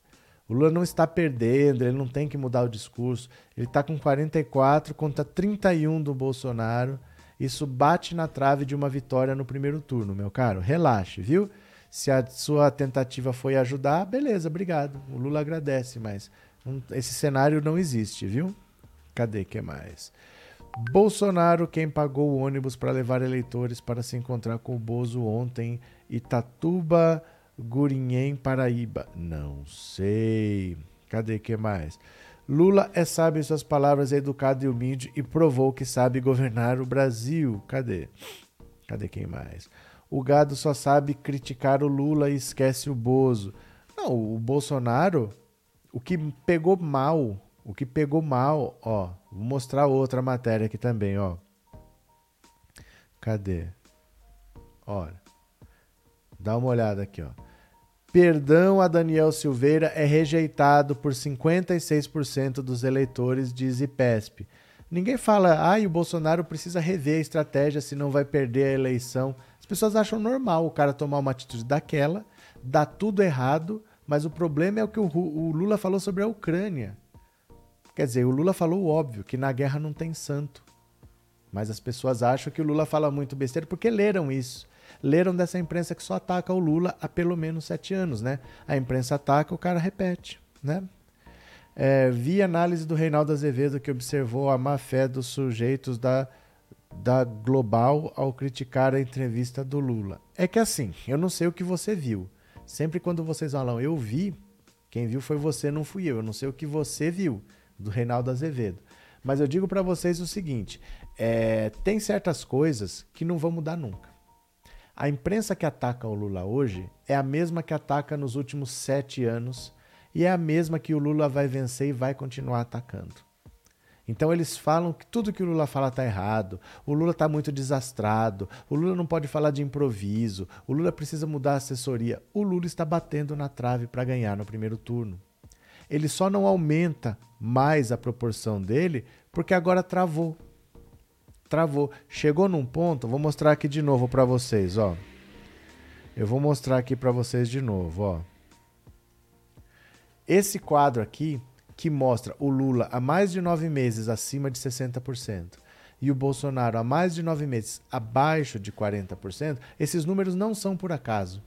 O Lula não está perdendo, ele não tem que mudar o discurso. Ele está com 44 contra 31 do Bolsonaro. Isso bate na trave de uma vitória no primeiro turno, meu caro. Relaxe, viu? Se a sua tentativa foi ajudar, beleza, obrigado. O Lula agradece, mas esse cenário não existe, viu? Cadê que mais? Bolsonaro, quem pagou o ônibus para levar eleitores para se encontrar com o Bozo ontem, Itatuba, Gurinhém, Paraíba. Não sei. Cadê que mais? Lula é sábio em suas palavras, é educado e humilde e provou que sabe governar o Brasil. Cadê? Cadê quem mais? O gado só sabe criticar o Lula e esquece o Bozo. Não, o Bolsonaro o que pegou mal, o que pegou mal, ó, vou mostrar outra matéria aqui também, ó. Cadê? Olha. Dá uma olhada aqui, ó. Perdão a Daniel Silveira é rejeitado por 56% dos eleitores, diz IPESP. Ninguém fala, ah, o Bolsonaro precisa rever a estratégia, senão vai perder a eleição. As pessoas acham normal o cara tomar uma atitude daquela, dá tudo errado, mas o problema é o que o Lula falou sobre a Ucrânia. Quer dizer, o Lula falou o óbvio, que na guerra não tem santo. Mas as pessoas acham que o Lula fala muito besteira porque leram isso. Leram dessa imprensa que só ataca o Lula há pelo menos sete anos, né? A imprensa ataca, o cara repete, né? É, vi análise do Reinaldo Azevedo que observou a má fé dos sujeitos da, da Global ao criticar a entrevista do Lula. É que assim, eu não sei o que você viu, Sempre quando vocês falam eu vi, quem viu foi você, não fui eu. Eu não sei o que você viu, do Reinaldo Azevedo. Mas eu digo para vocês o seguinte: é, tem certas coisas que não vão mudar nunca. A imprensa que ataca o Lula hoje é a mesma que ataca nos últimos sete anos e é a mesma que o Lula vai vencer e vai continuar atacando. Então eles falam que tudo que o Lula fala está errado, o Lula está muito desastrado, o Lula não pode falar de improviso, o Lula precisa mudar a assessoria. O Lula está batendo na trave para ganhar no primeiro turno. Ele só não aumenta mais a proporção dele porque agora travou. Travou. Chegou num ponto, vou mostrar aqui de novo para vocês, ó. Eu vou mostrar aqui para vocês de novo, ó. Esse quadro aqui que mostra o Lula há mais de nove meses acima de 60% e o Bolsonaro há mais de nove meses abaixo de 40%, esses números não são por acaso.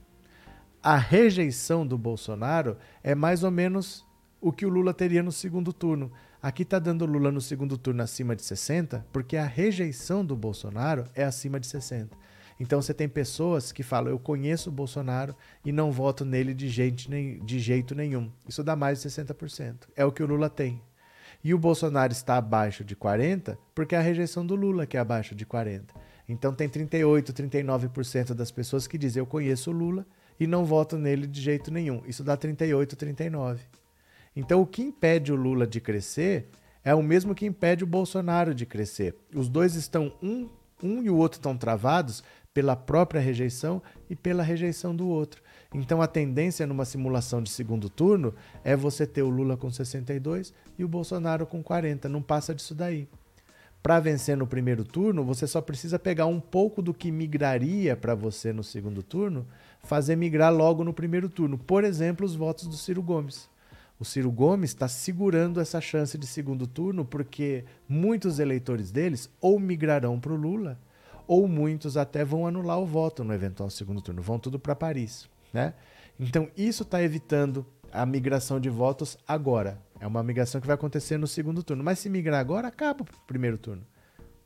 A rejeição do Bolsonaro é mais ou menos o que o Lula teria no segundo turno. Aqui está dando Lula no segundo turno acima de 60, porque a rejeição do Bolsonaro é acima de 60. Então você tem pessoas que falam: eu conheço o Bolsonaro e não voto nele de, gente, de jeito nenhum. Isso dá mais de 60%. É o que o Lula tem. E o Bolsonaro está abaixo de 40% porque é a rejeição do Lula que é abaixo de 40%. Então tem 38%, 39% das pessoas que dizem: eu conheço o Lula e não voto nele de jeito nenhum. Isso dá 38%, 39%. Então o que impede o Lula de crescer é o mesmo que impede o Bolsonaro de crescer. Os dois estão um, um e o outro estão travados pela própria rejeição e pela rejeição do outro. Então a tendência numa simulação de segundo turno é você ter o Lula com 62 e o Bolsonaro com 40, não passa disso daí. Para vencer no primeiro turno, você só precisa pegar um pouco do que migraria para você no segundo turno, fazer migrar logo no primeiro turno. Por exemplo, os votos do Ciro Gomes. O Ciro Gomes está segurando essa chance de segundo turno porque muitos eleitores deles ou migrarão para o Lula ou muitos até vão anular o voto no eventual segundo turno, vão tudo para Paris. Né? Então, isso está evitando a migração de votos agora. É uma migração que vai acontecer no segundo turno. Mas se migrar agora, acaba o primeiro turno.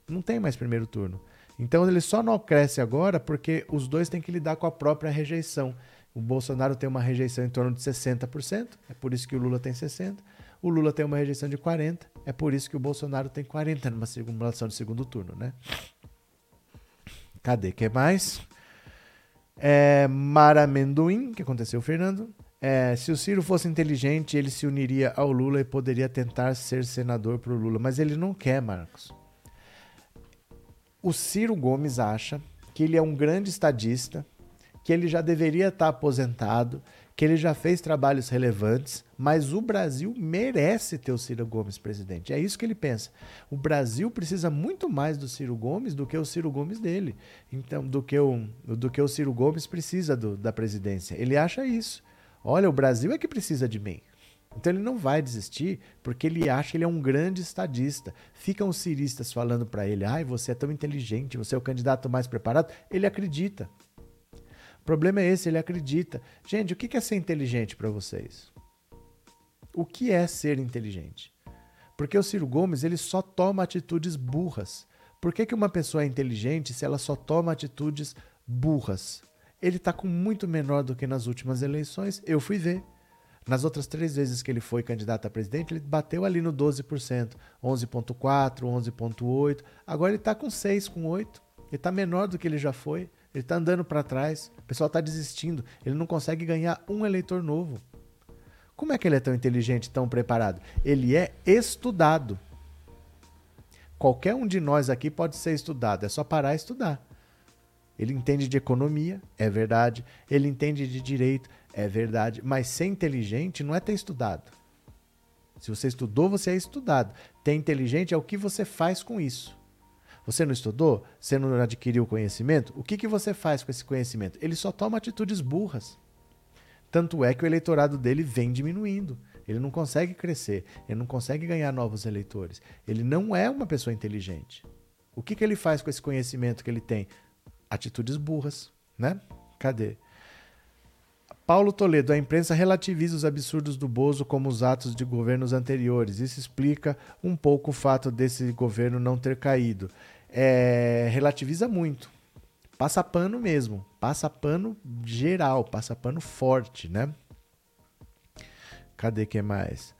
Não tem mais primeiro turno. Então ele só não cresce agora porque os dois têm que lidar com a própria rejeição. O Bolsonaro tem uma rejeição em torno de 60%, é por isso que o Lula tem 60%. O Lula tem uma rejeição de 40%, é por isso que o Bolsonaro tem 40% numa simulação de segundo turno, né? Cadê? que mais? É, Mara Amendoim, que aconteceu, Fernando. É, se o Ciro fosse inteligente, ele se uniria ao Lula e poderia tentar ser senador para o Lula. Mas ele não quer, Marcos. O Ciro Gomes acha que ele é um grande estadista, que ele já deveria estar aposentado, que ele já fez trabalhos relevantes, mas o Brasil merece ter o Ciro Gomes presidente. É isso que ele pensa. O Brasil precisa muito mais do Ciro Gomes do que o Ciro Gomes dele. Então, do que o, do que o Ciro Gomes precisa do, da presidência. Ele acha isso. Olha, o Brasil é que precisa de mim. Então ele não vai desistir porque ele acha que ele é um grande estadista. Ficam os ciristas falando para ele: "Ai, você é tão inteligente, você é o candidato mais preparado". Ele acredita. Problema é esse, ele acredita. Gente, o que é ser inteligente para vocês? O que é ser inteligente? Porque o Ciro Gomes ele só toma atitudes burras. Por que, que uma pessoa é inteligente se ela só toma atitudes burras? Ele está com muito menor do que nas últimas eleições. Eu fui ver. Nas outras três vezes que ele foi candidato a presidente, ele bateu ali no 12%, 11,4%, 11,8%. Agora ele está com 6%, com 8%. Ele está menor do que ele já foi. Ele está andando para trás, o pessoal está desistindo, ele não consegue ganhar um eleitor novo. Como é que ele é tão inteligente, tão preparado? Ele é estudado. Qualquer um de nós aqui pode ser estudado, é só parar e estudar. Ele entende de economia, é verdade. Ele entende de direito, é verdade. Mas ser inteligente não é ter estudado. Se você estudou, você é estudado. Ter inteligente é o que você faz com isso. Você não estudou? Você não adquiriu conhecimento? O que, que você faz com esse conhecimento? Ele só toma atitudes burras. Tanto é que o eleitorado dele vem diminuindo. Ele não consegue crescer, ele não consegue ganhar novos eleitores. Ele não é uma pessoa inteligente. O que, que ele faz com esse conhecimento que ele tem? Atitudes burras, né? Cadê? Paulo Toledo, a imprensa relativiza os absurdos do Bozo como os atos de governos anteriores. Isso explica um pouco o fato desse governo não ter caído é, relativiza muito. Passa pano mesmo. Passa pano geral, passa pano forte, né? Cadê que mais?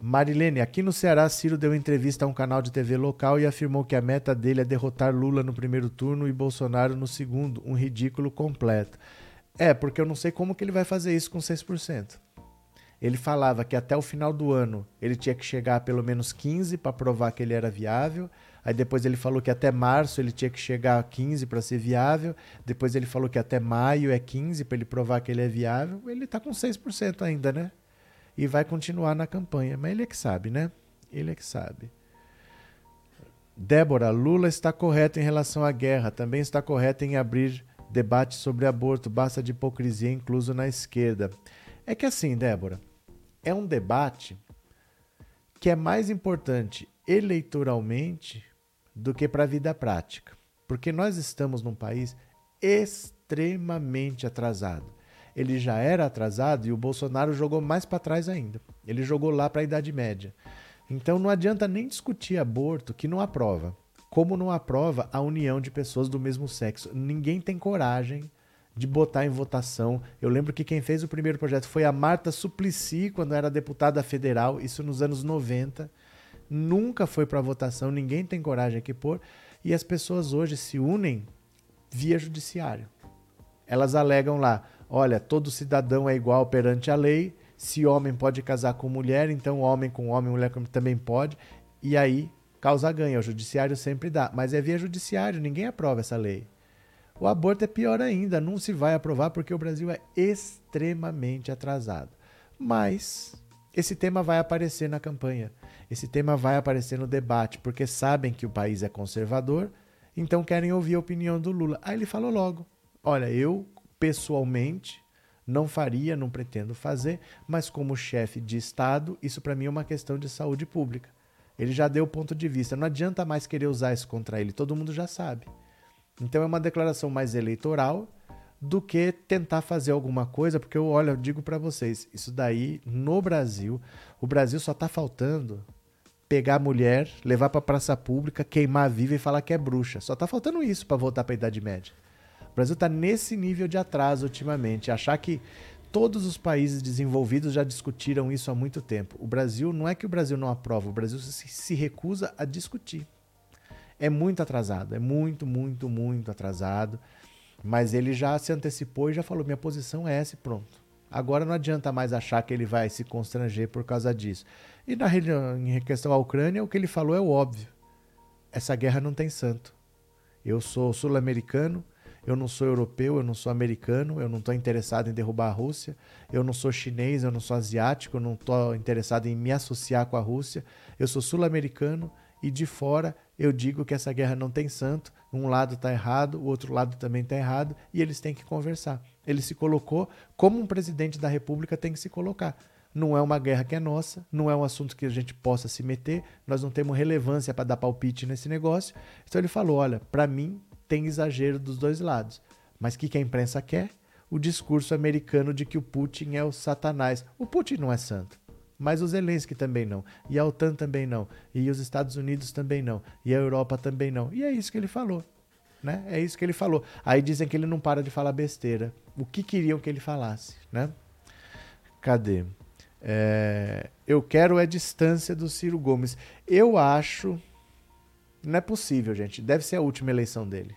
Marilene, aqui no Ceará, Ciro deu entrevista a um canal de TV local e afirmou que a meta dele é derrotar Lula no primeiro turno e Bolsonaro no segundo. Um ridículo completo. É, porque eu não sei como que ele vai fazer isso com 6%. Ele falava que até o final do ano ele tinha que chegar a pelo menos 15 para provar que ele era viável. Aí depois ele falou que até março ele tinha que chegar a 15 para ser viável. Depois ele falou que até maio é 15 para ele provar que ele é viável. Ele está com 6% ainda, né? e vai continuar na campanha. Mas ele é que sabe, né? Ele é que sabe. Débora, Lula está correto em relação à guerra, também está correto em abrir debate sobre aborto, basta de hipocrisia incluso na esquerda. É que assim, Débora, é um debate que é mais importante eleitoralmente do que para a vida prática. Porque nós estamos num país extremamente atrasado. Ele já era atrasado e o Bolsonaro jogou mais para trás ainda. Ele jogou lá para a Idade Média. Então não adianta nem discutir aborto que não aprova. Como não aprova a união de pessoas do mesmo sexo. Ninguém tem coragem de botar em votação. Eu lembro que quem fez o primeiro projeto foi a Marta Suplicy, quando era deputada federal, isso nos anos 90. Nunca foi para votação, ninguém tem coragem aqui pôr. E as pessoas hoje se unem via judiciário. Elas alegam lá: olha, todo cidadão é igual perante a lei. Se homem pode casar com mulher, então homem com homem, mulher com também pode. E aí, causa ganha. O judiciário sempre dá. Mas é via judiciário, ninguém aprova essa lei. O aborto é pior ainda, não se vai aprovar porque o Brasil é extremamente atrasado. Mas esse tema vai aparecer na campanha. Esse tema vai aparecer no debate, porque sabem que o país é conservador, então querem ouvir a opinião do Lula. Aí ele falou logo: Olha, eu pessoalmente não faria, não pretendo fazer, mas como chefe de Estado, isso para mim é uma questão de saúde pública. Ele já deu o ponto de vista. Não adianta mais querer usar isso contra ele, todo mundo já sabe. Então é uma declaração mais eleitoral do que tentar fazer alguma coisa, porque eu, olha, eu digo para vocês, isso daí no Brasil, o Brasil só tá faltando pegar a mulher, levar para praça pública, queimar viva e falar que é bruxa. Só tá faltando isso para voltar para a Idade Média. O Brasil tá nesse nível de atraso ultimamente, achar que todos os países desenvolvidos já discutiram isso há muito tempo. O Brasil não é que o Brasil não aprova, o Brasil se, se recusa a discutir é muito atrasado, é muito, muito, muito atrasado. Mas ele já se antecipou e já falou: minha posição é essa e pronto. Agora não adianta mais achar que ele vai se constranger por causa disso. E na em questão à Ucrânia, o que ele falou é o óbvio. Essa guerra não tem santo. Eu sou sul-americano, eu não sou europeu, eu não sou americano, eu não estou interessado em derrubar a Rússia, eu não sou chinês, eu não sou asiático, eu não estou interessado em me associar com a Rússia, eu sou sul-americano e de fora eu digo que essa guerra não tem santo, um lado está errado, o outro lado também está errado, e eles têm que conversar. Ele se colocou como um presidente da República tem que se colocar. Não é uma guerra que é nossa, não é um assunto que a gente possa se meter, nós não temos relevância para dar palpite nesse negócio. Então ele falou: olha, para mim tem exagero dos dois lados. Mas o que, que a imprensa quer? O discurso americano de que o Putin é o satanás. O Putin não é santo. Mas o Zelensky também não. E a OTAN também não. E os Estados Unidos também não. E a Europa também não. E é isso que ele falou. Né? É isso que ele falou. Aí dizem que ele não para de falar besteira. O que queriam que ele falasse, né? Cadê? É, eu quero é distância do Ciro Gomes. Eu acho. Não é possível, gente. Deve ser a última eleição dele.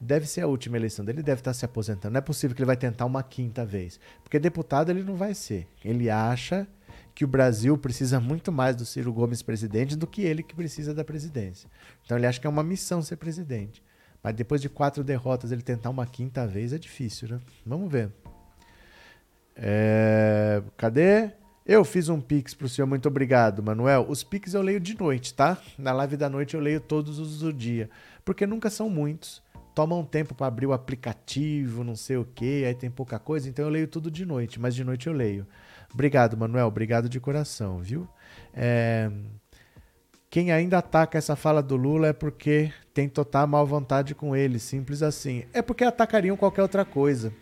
Deve ser a última eleição dele. Ele deve estar se aposentando. Não é possível que ele vai tentar uma quinta vez. Porque deputado ele não vai ser. Ele acha que o Brasil precisa muito mais do Ciro Gomes presidente do que ele que precisa da presidência. Então ele acha que é uma missão ser presidente. Mas depois de quatro derrotas, ele tentar uma quinta vez é difícil, né? Vamos ver. É... Cadê? Eu fiz um pix pro senhor, muito obrigado, Manuel. Os pix eu leio de noite, tá? Na live da noite eu leio todos os do dia, porque nunca são muitos. Toma um tempo para abrir o aplicativo, não sei o que, aí tem pouca coisa, então eu leio tudo de noite, mas de noite eu leio. Obrigado, Manuel. Obrigado de coração, viu? É... Quem ainda ataca essa fala do Lula é porque tem total mal vontade com ele, simples assim. É porque atacariam qualquer outra coisa.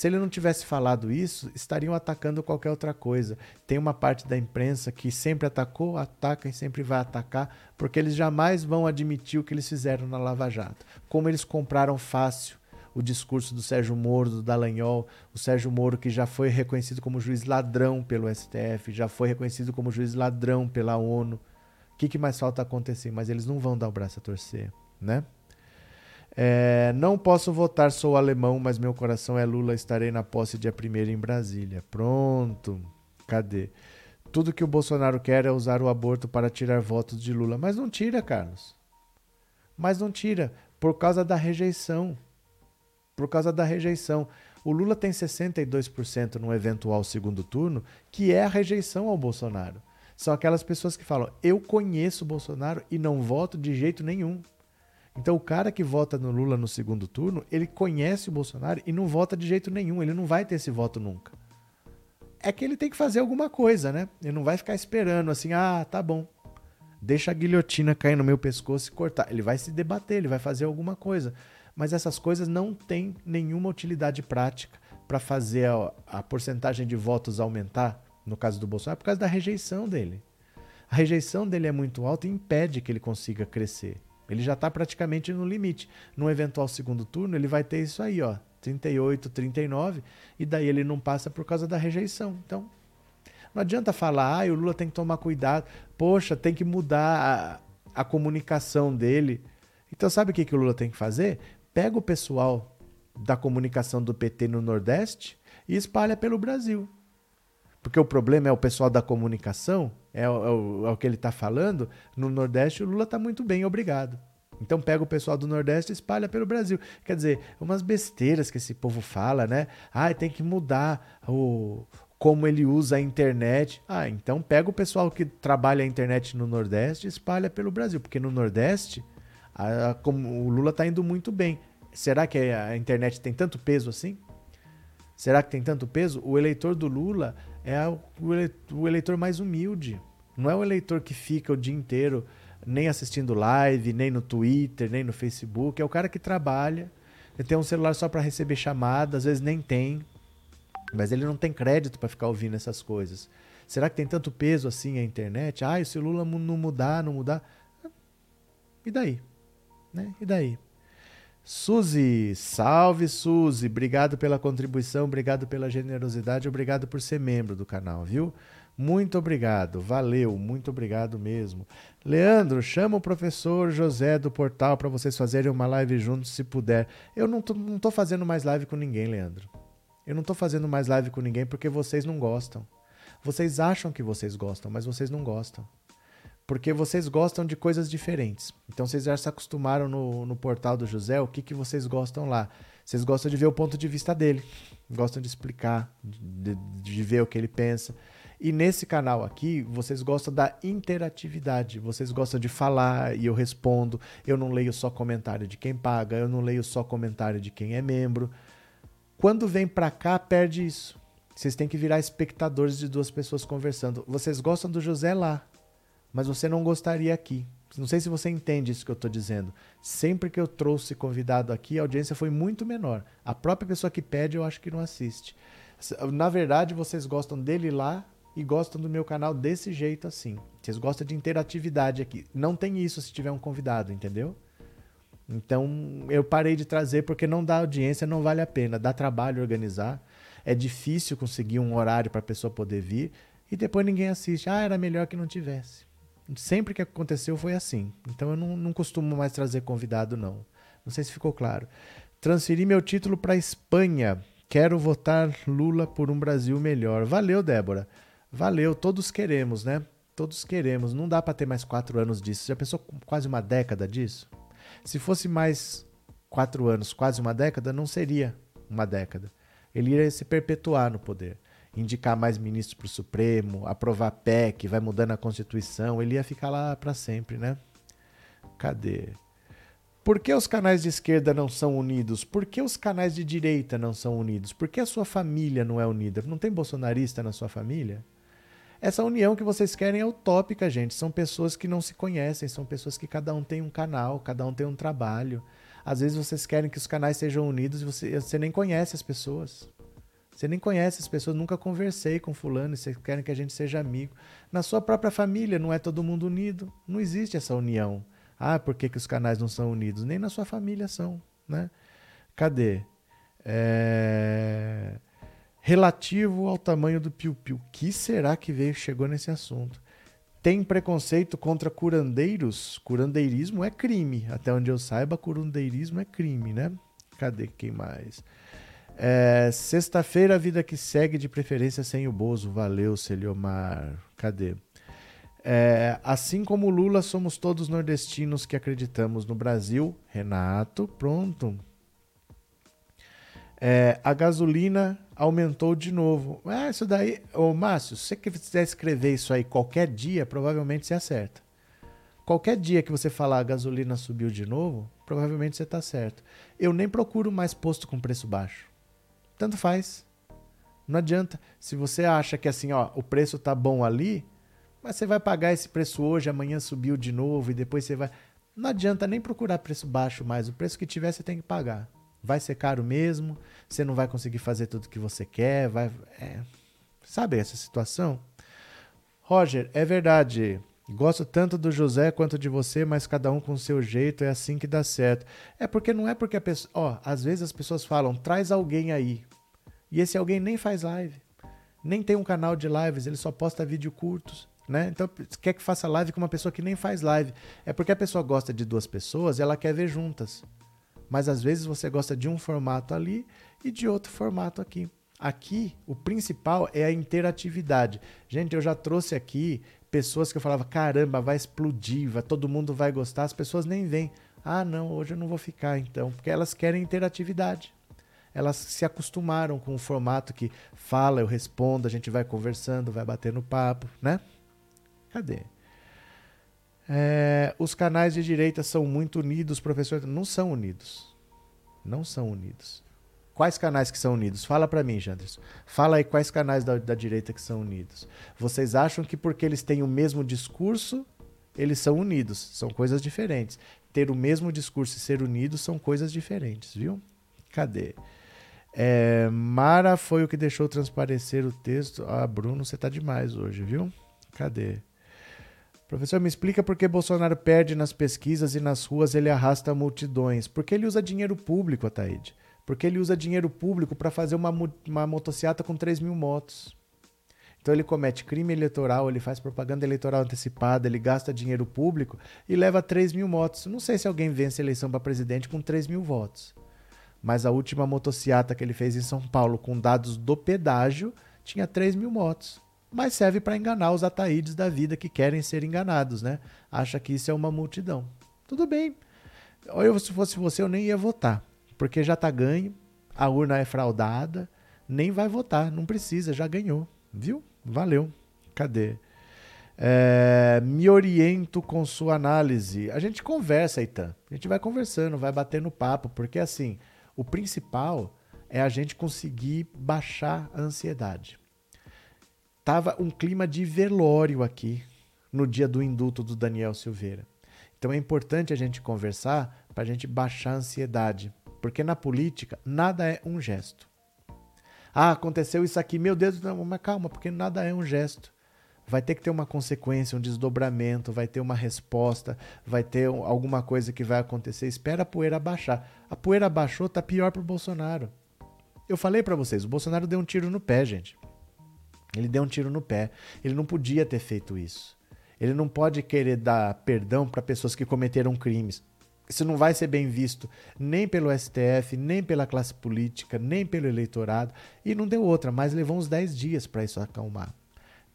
Se ele não tivesse falado isso, estariam atacando qualquer outra coisa. Tem uma parte da imprensa que sempre atacou, ataca e sempre vai atacar, porque eles jamais vão admitir o que eles fizeram na Lava Jato. Como eles compraram fácil o discurso do Sérgio Moro, do Dallagnol, o Sérgio Moro que já foi reconhecido como juiz ladrão pelo STF, já foi reconhecido como juiz ladrão pela ONU. O que, que mais falta acontecer? Mas eles não vão dar o braço a torcer, né? É, não posso votar, sou alemão, mas meu coração é Lula. Estarei na posse dia 1 em Brasília. Pronto. Cadê? Tudo que o Bolsonaro quer é usar o aborto para tirar votos de Lula. Mas não tira, Carlos. Mas não tira, por causa da rejeição por causa da rejeição. O Lula tem 62% no eventual segundo turno, que é a rejeição ao Bolsonaro. São aquelas pessoas que falam: eu conheço o Bolsonaro e não voto de jeito nenhum. Então, o cara que vota no Lula no segundo turno, ele conhece o Bolsonaro e não vota de jeito nenhum. Ele não vai ter esse voto nunca. É que ele tem que fazer alguma coisa, né? Ele não vai ficar esperando assim, ah, tá bom. Deixa a guilhotina cair no meu pescoço e cortar. Ele vai se debater, ele vai fazer alguma coisa. Mas essas coisas não têm nenhuma utilidade prática para fazer a, a porcentagem de votos aumentar no caso do Bolsonaro, por causa da rejeição dele. A rejeição dele é muito alta e impede que ele consiga crescer. Ele já está praticamente no limite. No eventual segundo turno, ele vai ter isso aí, ó, 38, 39, e daí ele não passa por causa da rejeição. Então, não adianta falar, ah, o Lula tem que tomar cuidado, poxa, tem que mudar a, a comunicação dele. Então, sabe o que, que o Lula tem que fazer? Pega o pessoal da comunicação do PT no Nordeste e espalha pelo Brasil. Porque o problema é o pessoal da comunicação, é, o, é o, é o que ele está falando. No Nordeste, o Lula está muito bem, obrigado. Então pega o pessoal do Nordeste e espalha pelo Brasil. Quer dizer, umas besteiras que esse povo fala, né? Ah, tem que mudar o como ele usa a internet. Ah, então pega o pessoal que trabalha a internet no Nordeste e espalha pelo Brasil, porque no Nordeste a, a, como, o Lula está indo muito bem. Será que a internet tem tanto peso assim? Será que tem tanto peso? O eleitor do Lula é o eleitor mais humilde. Não é o eleitor que fica o dia inteiro nem assistindo live, nem no Twitter, nem no Facebook. É o cara que trabalha, ele tem um celular só para receber chamada, às vezes nem tem, mas ele não tem crédito para ficar ouvindo essas coisas. Será que tem tanto peso assim a internet? Ah, se o Lula não mudar, não mudar. E daí? Né? E daí? Suzy, salve Suzy, obrigado pela contribuição, obrigado pela generosidade, obrigado por ser membro do canal, viu? Muito obrigado, valeu, muito obrigado mesmo. Leandro, chama o professor José do portal para vocês fazerem uma live juntos, se puder. Eu não tô, não tô fazendo mais live com ninguém, Leandro. Eu não tô fazendo mais live com ninguém porque vocês não gostam. Vocês acham que vocês gostam, mas vocês não gostam porque vocês gostam de coisas diferentes. Então vocês já se acostumaram no, no portal do José, o que, que vocês gostam lá. Vocês gostam de ver o ponto de vista dele, gostam de explicar, de, de ver o que ele pensa. E nesse canal aqui, vocês gostam da interatividade, vocês gostam de falar e eu respondo. Eu não leio só comentário de quem paga, eu não leio só comentário de quem é membro. Quando vem pra cá, perde isso. Vocês têm que virar espectadores de duas pessoas conversando. Vocês gostam do José lá, mas você não gostaria aqui. Não sei se você entende isso que eu estou dizendo. Sempre que eu trouxe convidado aqui, a audiência foi muito menor. A própria pessoa que pede, eu acho que não assiste. Na verdade, vocês gostam dele lá e gostam do meu canal desse jeito assim. Vocês gostam de interatividade aqui. Não tem isso se tiver um convidado, entendeu? Então eu parei de trazer porque não dá audiência, não vale a pena. Dá trabalho organizar. É difícil conseguir um horário para a pessoa poder vir e depois ninguém assiste. Ah, era melhor que não tivesse. Sempre que aconteceu foi assim. Então eu não, não costumo mais trazer convidado, não. Não sei se ficou claro. Transferi meu título para Espanha. Quero votar Lula por um Brasil melhor. Valeu, Débora. Valeu. Todos queremos, né? Todos queremos. Não dá para ter mais quatro anos disso. Já pensou quase uma década disso? Se fosse mais quatro anos, quase uma década, não seria uma década. Ele iria se perpetuar no poder indicar mais ministros para o Supremo, aprovar PEC, vai mudando a Constituição, ele ia ficar lá para sempre, né? Cadê? Por que os canais de esquerda não são unidos? Por que os canais de direita não são unidos? Por que a sua família não é unida? Não tem bolsonarista na sua família? Essa união que vocês querem é utópica, gente. São pessoas que não se conhecem, são pessoas que cada um tem um canal, cada um tem um trabalho. Às vezes vocês querem que os canais sejam unidos e você, você nem conhece as pessoas. Você nem conhece as pessoas, nunca conversei com fulano e vocês querem que a gente seja amigo. Na sua própria família não é todo mundo unido, não existe essa união. Ah, por que, que os canais não são unidos? Nem na sua família são, né? Cadê? É... Relativo ao tamanho do piu-piu. Que será que veio chegou nesse assunto? Tem preconceito contra curandeiros? Curandeirismo é crime. Até onde eu saiba, curandeirismo é crime, né? Cadê quem mais? É, Sexta-feira, a vida que segue, de preferência sem o Bozo. Valeu, Celiomar. Cadê? É, assim como Lula, somos todos nordestinos que acreditamos no Brasil. Renato, pronto. É, a gasolina aumentou de novo. Ah, isso daí. Ô, Márcio, se você quiser escrever isso aí qualquer dia, provavelmente você acerta. Qualquer dia que você falar a gasolina subiu de novo, provavelmente você está certo. Eu nem procuro mais posto com preço baixo. Tanto faz. Não adianta. Se você acha que assim, ó, o preço tá bom ali, mas você vai pagar esse preço hoje, amanhã subiu de novo e depois você vai. Não adianta nem procurar preço baixo mais. O preço que tiver você tem que pagar vai ser caro mesmo, você não vai conseguir fazer tudo que você quer, vai. É, sabe essa situação? Roger, é verdade. Gosto tanto do José quanto de você, mas cada um com seu jeito, é assim que dá certo. É porque não é porque a pessoa. Ó, às vezes as pessoas falam, traz alguém aí. E esse alguém nem faz live. Nem tem um canal de lives, ele só posta vídeo curtos. Né? Então, quer que faça live com uma pessoa que nem faz live. É porque a pessoa gosta de duas pessoas e ela quer ver juntas mas às vezes você gosta de um formato ali e de outro formato aqui. Aqui, o principal é a interatividade. Gente, eu já trouxe aqui pessoas que eu falava: caramba, vai explodir, vai, todo mundo vai gostar. As pessoas nem vêm. Ah, não, hoje eu não vou ficar então, porque elas querem interatividade. Elas se acostumaram com o formato que fala, eu respondo, a gente vai conversando, vai batendo papo, né? Cadê? É, os canais de direita são muito unidos, professor. Não são unidos. Não são unidos. Quais canais que são unidos? Fala para mim, Janderson. Fala aí quais canais da, da direita que são unidos. Vocês acham que porque eles têm o mesmo discurso, eles são unidos? São coisas diferentes. Ter o mesmo discurso e ser unidos são coisas diferentes, viu? Cadê? É, Mara foi o que deixou transparecer o texto. Ah, Bruno, você tá demais hoje, viu? Cadê? Professor, me explica por que Bolsonaro perde nas pesquisas e nas ruas ele arrasta multidões. Porque ele usa dinheiro público, Ataíde. Porque ele usa dinheiro público para fazer uma, uma com 3 mil motos. Então ele comete crime eleitoral, ele faz propaganda eleitoral antecipada, ele gasta dinheiro público e leva 3 mil motos. Não sei se alguém vence a eleição para presidente com 3 mil votos. Mas a última motociata que ele fez em São Paulo, com dados do pedágio, tinha 3 mil motos mas serve para enganar os ataídes da vida que querem ser enganados, né? Acha que isso é uma multidão. Tudo bem. Eu, se fosse você, eu nem ia votar, porque já tá ganho, a urna é fraudada, nem vai votar, não precisa, já ganhou, viu? Valeu. Cadê? É, me oriento com sua análise. A gente conversa, Itan. A gente vai conversando, vai batendo papo, porque assim, o principal é a gente conseguir baixar a ansiedade. Tava um clima de velório aqui no dia do indulto do Daniel Silveira. Então é importante a gente conversar para a gente baixar a ansiedade, porque na política nada é um gesto. Ah, aconteceu isso aqui, meu Deus, não, mas calma, porque nada é um gesto. Vai ter que ter uma consequência, um desdobramento, vai ter uma resposta, vai ter alguma coisa que vai acontecer. Espera a poeira baixar. A poeira baixou, tá pior pro Bolsonaro. Eu falei para vocês, o Bolsonaro deu um tiro no pé, gente. Ele deu um tiro no pé. Ele não podia ter feito isso. Ele não pode querer dar perdão para pessoas que cometeram crimes. Isso não vai ser bem visto nem pelo STF, nem pela classe política, nem pelo eleitorado. E não deu outra, mas levou uns 10 dias para isso acalmar.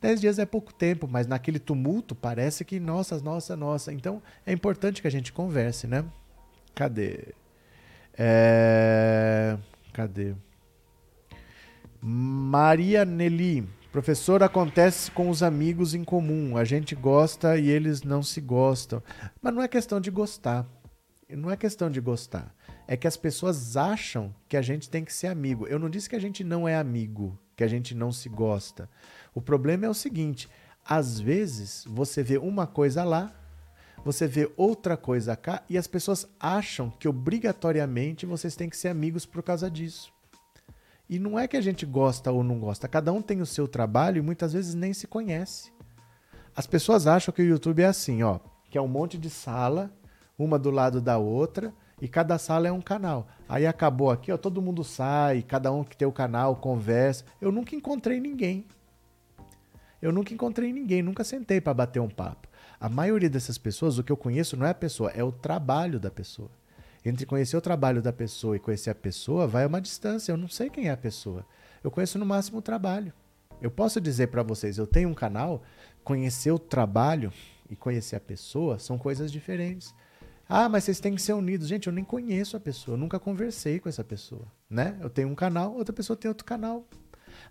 10 dias é pouco tempo, mas naquele tumulto parece que, nossa, nossa, nossa. Então é importante que a gente converse, né? Cadê? É... Cadê? Maria Nelly. Professor, acontece com os amigos em comum. A gente gosta e eles não se gostam. Mas não é questão de gostar. Não é questão de gostar. É que as pessoas acham que a gente tem que ser amigo. Eu não disse que a gente não é amigo, que a gente não se gosta. O problema é o seguinte: às vezes você vê uma coisa lá, você vê outra coisa cá, e as pessoas acham que obrigatoriamente vocês têm que ser amigos por causa disso. E não é que a gente gosta ou não gosta, cada um tem o seu trabalho e muitas vezes nem se conhece. As pessoas acham que o YouTube é assim, ó, que é um monte de sala, uma do lado da outra, e cada sala é um canal. Aí acabou aqui, ó, todo mundo sai, cada um que tem o canal conversa. Eu nunca encontrei ninguém. Eu nunca encontrei ninguém, nunca sentei para bater um papo. A maioria dessas pessoas, o que eu conheço não é a pessoa, é o trabalho da pessoa. Entre conhecer o trabalho da pessoa e conhecer a pessoa, vai uma distância. Eu não sei quem é a pessoa. Eu conheço no máximo o trabalho. Eu posso dizer para vocês, eu tenho um canal, conhecer o trabalho e conhecer a pessoa são coisas diferentes. Ah, mas vocês têm que ser unidos. Gente, eu nem conheço a pessoa, nunca conversei com essa pessoa, né? Eu tenho um canal, outra pessoa tem outro canal.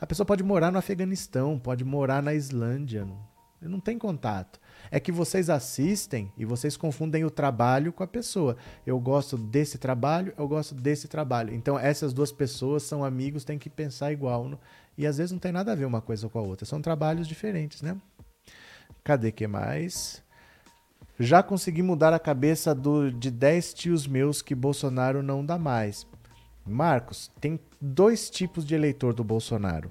A pessoa pode morar no Afeganistão, pode morar na Islândia, não, não tem contato. É que vocês assistem e vocês confundem o trabalho com a pessoa. Eu gosto desse trabalho, eu gosto desse trabalho. Então essas duas pessoas são amigos, tem que pensar igual. No... E às vezes não tem nada a ver uma coisa com a outra. São trabalhos diferentes, né? Cadê que mais? Já consegui mudar a cabeça do, de 10 tios meus que Bolsonaro não dá mais. Marcos, tem dois tipos de eleitor do Bolsonaro.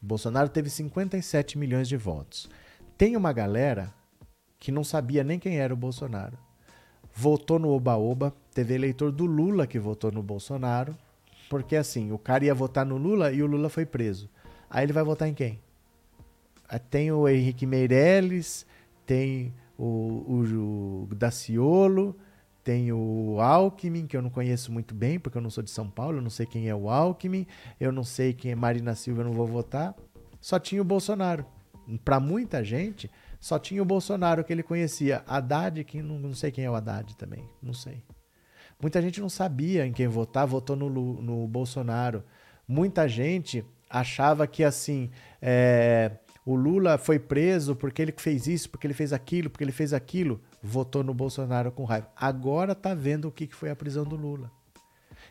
Bolsonaro teve 57 milhões de votos. Tem uma galera que não sabia nem quem era o Bolsonaro. Votou no Oba-Oba, teve eleitor do Lula que votou no Bolsonaro, porque assim, o cara ia votar no Lula e o Lula foi preso. Aí ele vai votar em quem? Tem o Henrique Meirelles, tem o, o, o Daciolo, tem o Alckmin, que eu não conheço muito bem, porque eu não sou de São Paulo, eu não sei quem é o Alckmin, eu não sei quem é Marina Silva, eu não vou votar. Só tinha o Bolsonaro. Para muita gente, só tinha o Bolsonaro que ele conhecia. Haddad, que não, não sei quem é o Haddad também, não sei. Muita gente não sabia em quem votar, votou no, no Bolsonaro. Muita gente achava que assim, é, o Lula foi preso porque ele fez isso, porque ele fez aquilo, porque ele fez aquilo. Votou no Bolsonaro com raiva. Agora tá vendo o que foi a prisão do Lula.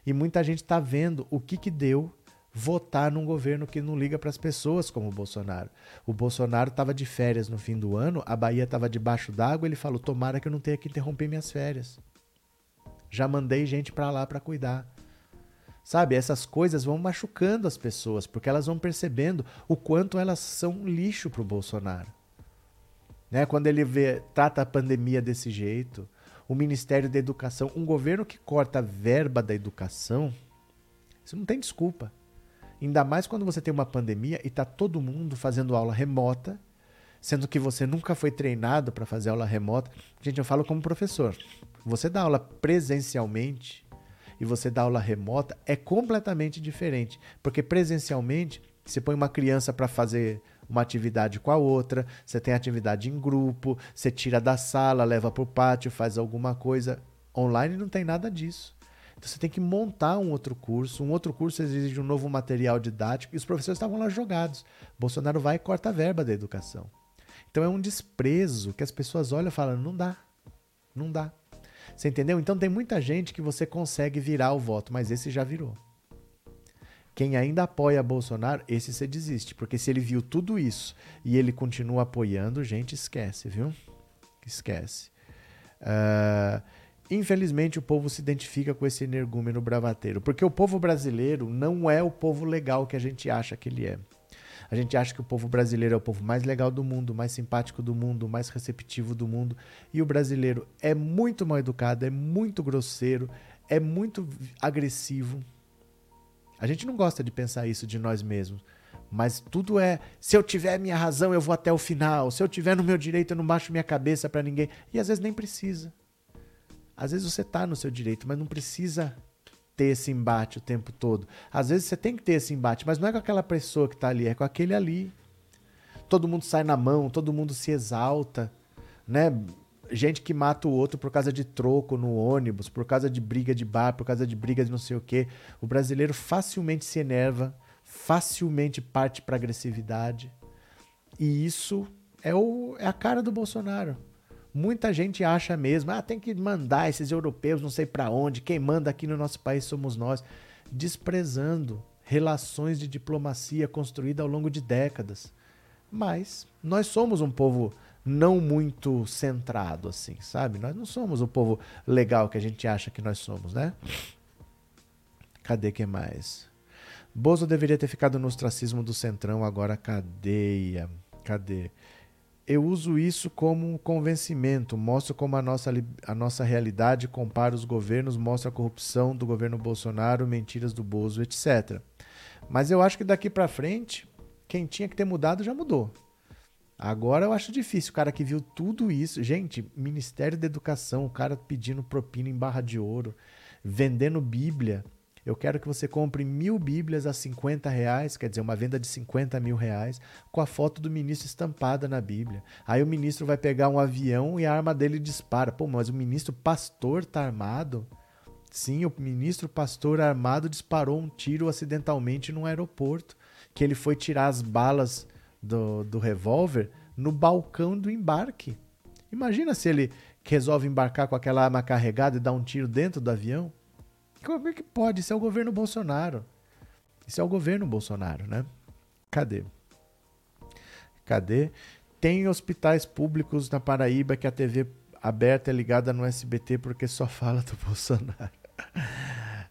E muita gente tá vendo o que, que deu votar num governo que não liga para as pessoas como o Bolsonaro. O Bolsonaro estava de férias no fim do ano, a Bahia estava debaixo d'água, ele falou: "Tomara que eu não tenha que interromper minhas férias". Já mandei gente para lá para cuidar. Sabe, essas coisas vão machucando as pessoas, porque elas vão percebendo o quanto elas são lixo para o Bolsonaro. Né? Quando ele vê, trata a pandemia desse jeito, o Ministério da Educação, um governo que corta a verba da educação, isso não tem desculpa. Ainda mais quando você tem uma pandemia e está todo mundo fazendo aula remota, sendo que você nunca foi treinado para fazer aula remota. Gente, eu falo como professor. Você dá aula presencialmente, e você dá aula remota é completamente diferente. Porque presencialmente, você põe uma criança para fazer uma atividade com a outra, você tem atividade em grupo, você tira da sala, leva para o pátio, faz alguma coisa. Online não tem nada disso. Então você tem que montar um outro curso. Um outro curso exige um novo material didático e os professores estavam lá jogados. Bolsonaro vai e corta a verba da educação. Então é um desprezo que as pessoas olham e falam: não dá, não dá. Você entendeu? Então tem muita gente que você consegue virar o voto, mas esse já virou. Quem ainda apoia Bolsonaro, esse você desiste, porque se ele viu tudo isso e ele continua apoiando, gente, esquece, viu? Esquece. Uh, infelizmente o povo se identifica com esse energúmeno bravateiro, porque o povo brasileiro não é o povo legal que a gente acha que ele é. A gente acha que o povo brasileiro é o povo mais legal do mundo, mais simpático do mundo, mais receptivo do mundo. E o brasileiro é muito mal educado, é muito grosseiro, é muito agressivo. A gente não gosta de pensar isso de nós mesmos. Mas tudo é, se eu tiver minha razão, eu vou até o final. Se eu tiver no meu direito, eu não baixo minha cabeça para ninguém. E às vezes nem precisa. Às vezes você tá no seu direito, mas não precisa ter esse embate o tempo todo. Às vezes você tem que ter esse embate, mas não é com aquela pessoa que está ali, é com aquele ali. Todo mundo sai na mão, todo mundo se exalta, né? Gente que mata o outro por causa de troco no ônibus, por causa de briga de bar, por causa de briga de não sei o quê. O brasileiro facilmente se enerva, facilmente parte para agressividade. E isso é, o, é a cara do Bolsonaro. Muita gente acha mesmo, ah, tem que mandar esses europeus não sei para onde, quem manda aqui no nosso país somos nós, desprezando relações de diplomacia construída ao longo de décadas. Mas nós somos um povo não muito centrado assim, sabe? Nós não somos o povo legal que a gente acha que nós somos, né? Cadê que mais? Bozo deveria ter ficado no ostracismo do Centrão, agora cadeia. Cadê? Eu uso isso como um convencimento, mostro como a nossa, a nossa realidade compara os governos, mostra a corrupção do governo Bolsonaro, mentiras do Bozo, etc. Mas eu acho que daqui para frente, quem tinha que ter mudado já mudou. Agora eu acho difícil, o cara que viu tudo isso. Gente, Ministério da Educação, o cara pedindo propina em barra de ouro, vendendo Bíblia, Eu quero que você compre mil Bíblias a 50 reais, quer dizer, uma venda de 50 mil reais, com a foto do ministro estampada na Bíblia. Aí o ministro vai pegar um avião e a arma dele dispara. Pô, mas o ministro pastor tá armado? Sim, o ministro pastor armado disparou um tiro acidentalmente num aeroporto, que ele foi tirar as balas do, do revólver no balcão do embarque. Imagina se ele resolve embarcar com aquela arma carregada e dar um tiro dentro do avião. Como é que pode? Isso é o governo Bolsonaro. Isso é o governo Bolsonaro, né? Cadê? Cadê? Tem hospitais públicos na Paraíba que a TV aberta é ligada no SBT porque só fala do Bolsonaro.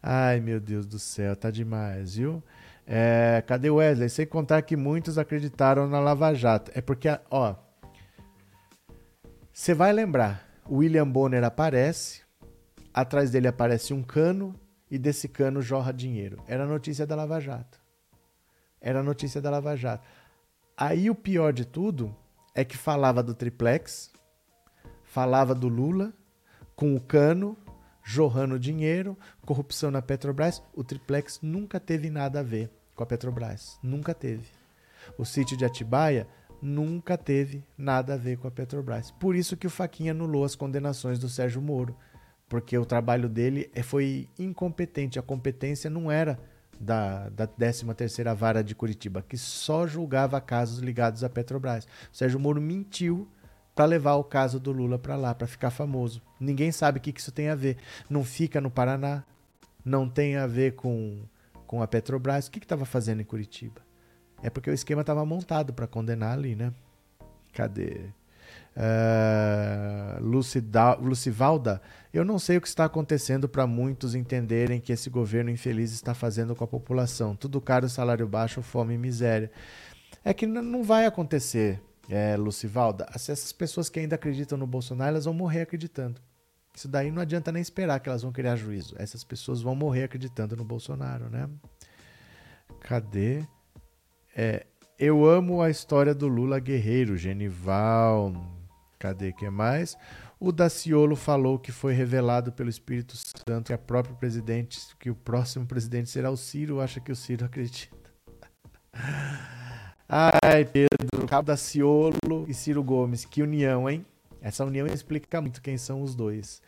Ai, meu Deus do céu, tá demais, viu? É, cadê Wesley? Sem contar que muitos acreditaram na Lava Jato. É porque, ó. Você vai lembrar, William Bonner aparece, atrás dele aparece um cano e desse cano jorra dinheiro. Era notícia da Lava Jato. Era notícia da Lava Jato. Aí o pior de tudo é que falava do triplex, falava do Lula com o cano jorrando dinheiro, corrupção na Petrobras. O triplex nunca teve nada a ver com a Petrobras. Nunca teve. O sítio de Atibaia nunca teve nada a ver com a Petrobras. Por isso que o Faquinha anulou as condenações do Sérgio Moro porque o trabalho dele é, foi incompetente. A competência não era da, da 13ª Vara de Curitiba, que só julgava casos ligados à Petrobras. O Sérgio Moro mentiu para levar o caso do Lula para lá, para ficar famoso. Ninguém sabe o que, que isso tem a ver. Não fica no Paraná, não tem a ver com, com a Petrobras. O que estava fazendo em Curitiba? É porque o esquema estava montado para condenar ali, né? Cadê? Uh, Lucivalda, eu não sei o que está acontecendo para muitos entenderem que esse governo infeliz está fazendo com a população. Tudo caro, salário baixo, fome e miséria. É que não vai acontecer, é, Lucivalda. Essas pessoas que ainda acreditam no Bolsonaro, elas vão morrer acreditando. Isso daí não adianta nem esperar que elas vão criar juízo. Essas pessoas vão morrer acreditando no Bolsonaro, né? Cadê? É, eu amo a história do Lula guerreiro, Genival. Cadê que mais? O Daciolo falou que foi revelado pelo Espírito Santo que a própria presidente, que o próximo presidente será o Ciro, acha que o Ciro acredita. Ai, Pedro, Cabo Daciolo e Ciro Gomes, que união, hein? Essa união explica muito quem são os dois.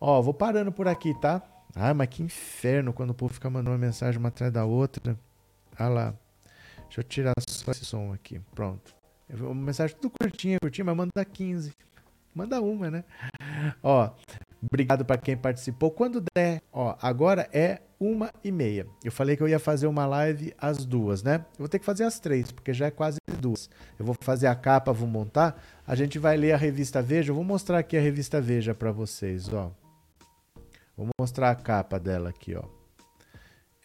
Ó, vou parando por aqui, tá? Ah, mas que inferno quando o povo fica mandando uma mensagem uma atrás da outra. Ah lá. Deixa eu tirar só esse som aqui. Pronto. Uma mensagem tudo curtinha, curtinha, mas manda 15. Manda uma, né? Ó, obrigado para quem participou. Quando der, ó, agora é uma e meia. Eu falei que eu ia fazer uma live às duas, né? Eu vou ter que fazer às três, porque já é quase duas. Eu vou fazer a capa, vou montar. A gente vai ler a revista Veja. Eu vou mostrar aqui a revista Veja para vocês, ó. Vou mostrar a capa dela aqui, ó.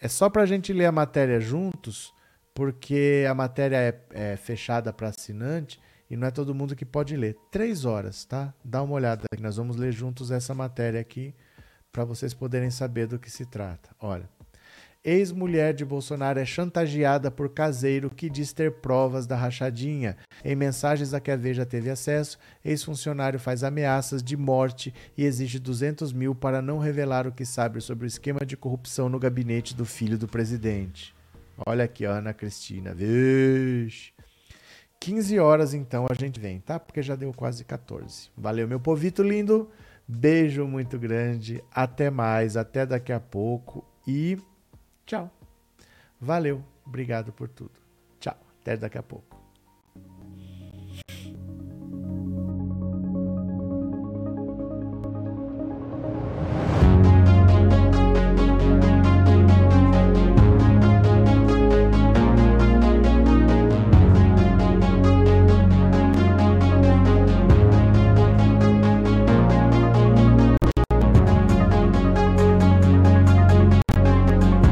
É só para a gente ler a matéria juntos, porque a matéria é, é fechada para assinante e não é todo mundo que pode ler. Três horas, tá? Dá uma olhada aqui. Nós vamos ler juntos essa matéria aqui para vocês poderem saber do que se trata. Olha. Ex-mulher de Bolsonaro é chantageada por caseiro que diz ter provas da rachadinha. Em mensagens a que a Veja teve acesso, ex-funcionário faz ameaças de morte e exige 200 mil para não revelar o que sabe sobre o esquema de corrupção no gabinete do filho do presidente. Olha aqui, Ana Cristina. Vixe. 15 horas então a gente vem, tá? Porque já deu quase 14. Valeu, meu povito lindo. Beijo muito grande. Até mais, até daqui a pouco e tchau. Valeu, obrigado por tudo. Tchau, até daqui a pouco.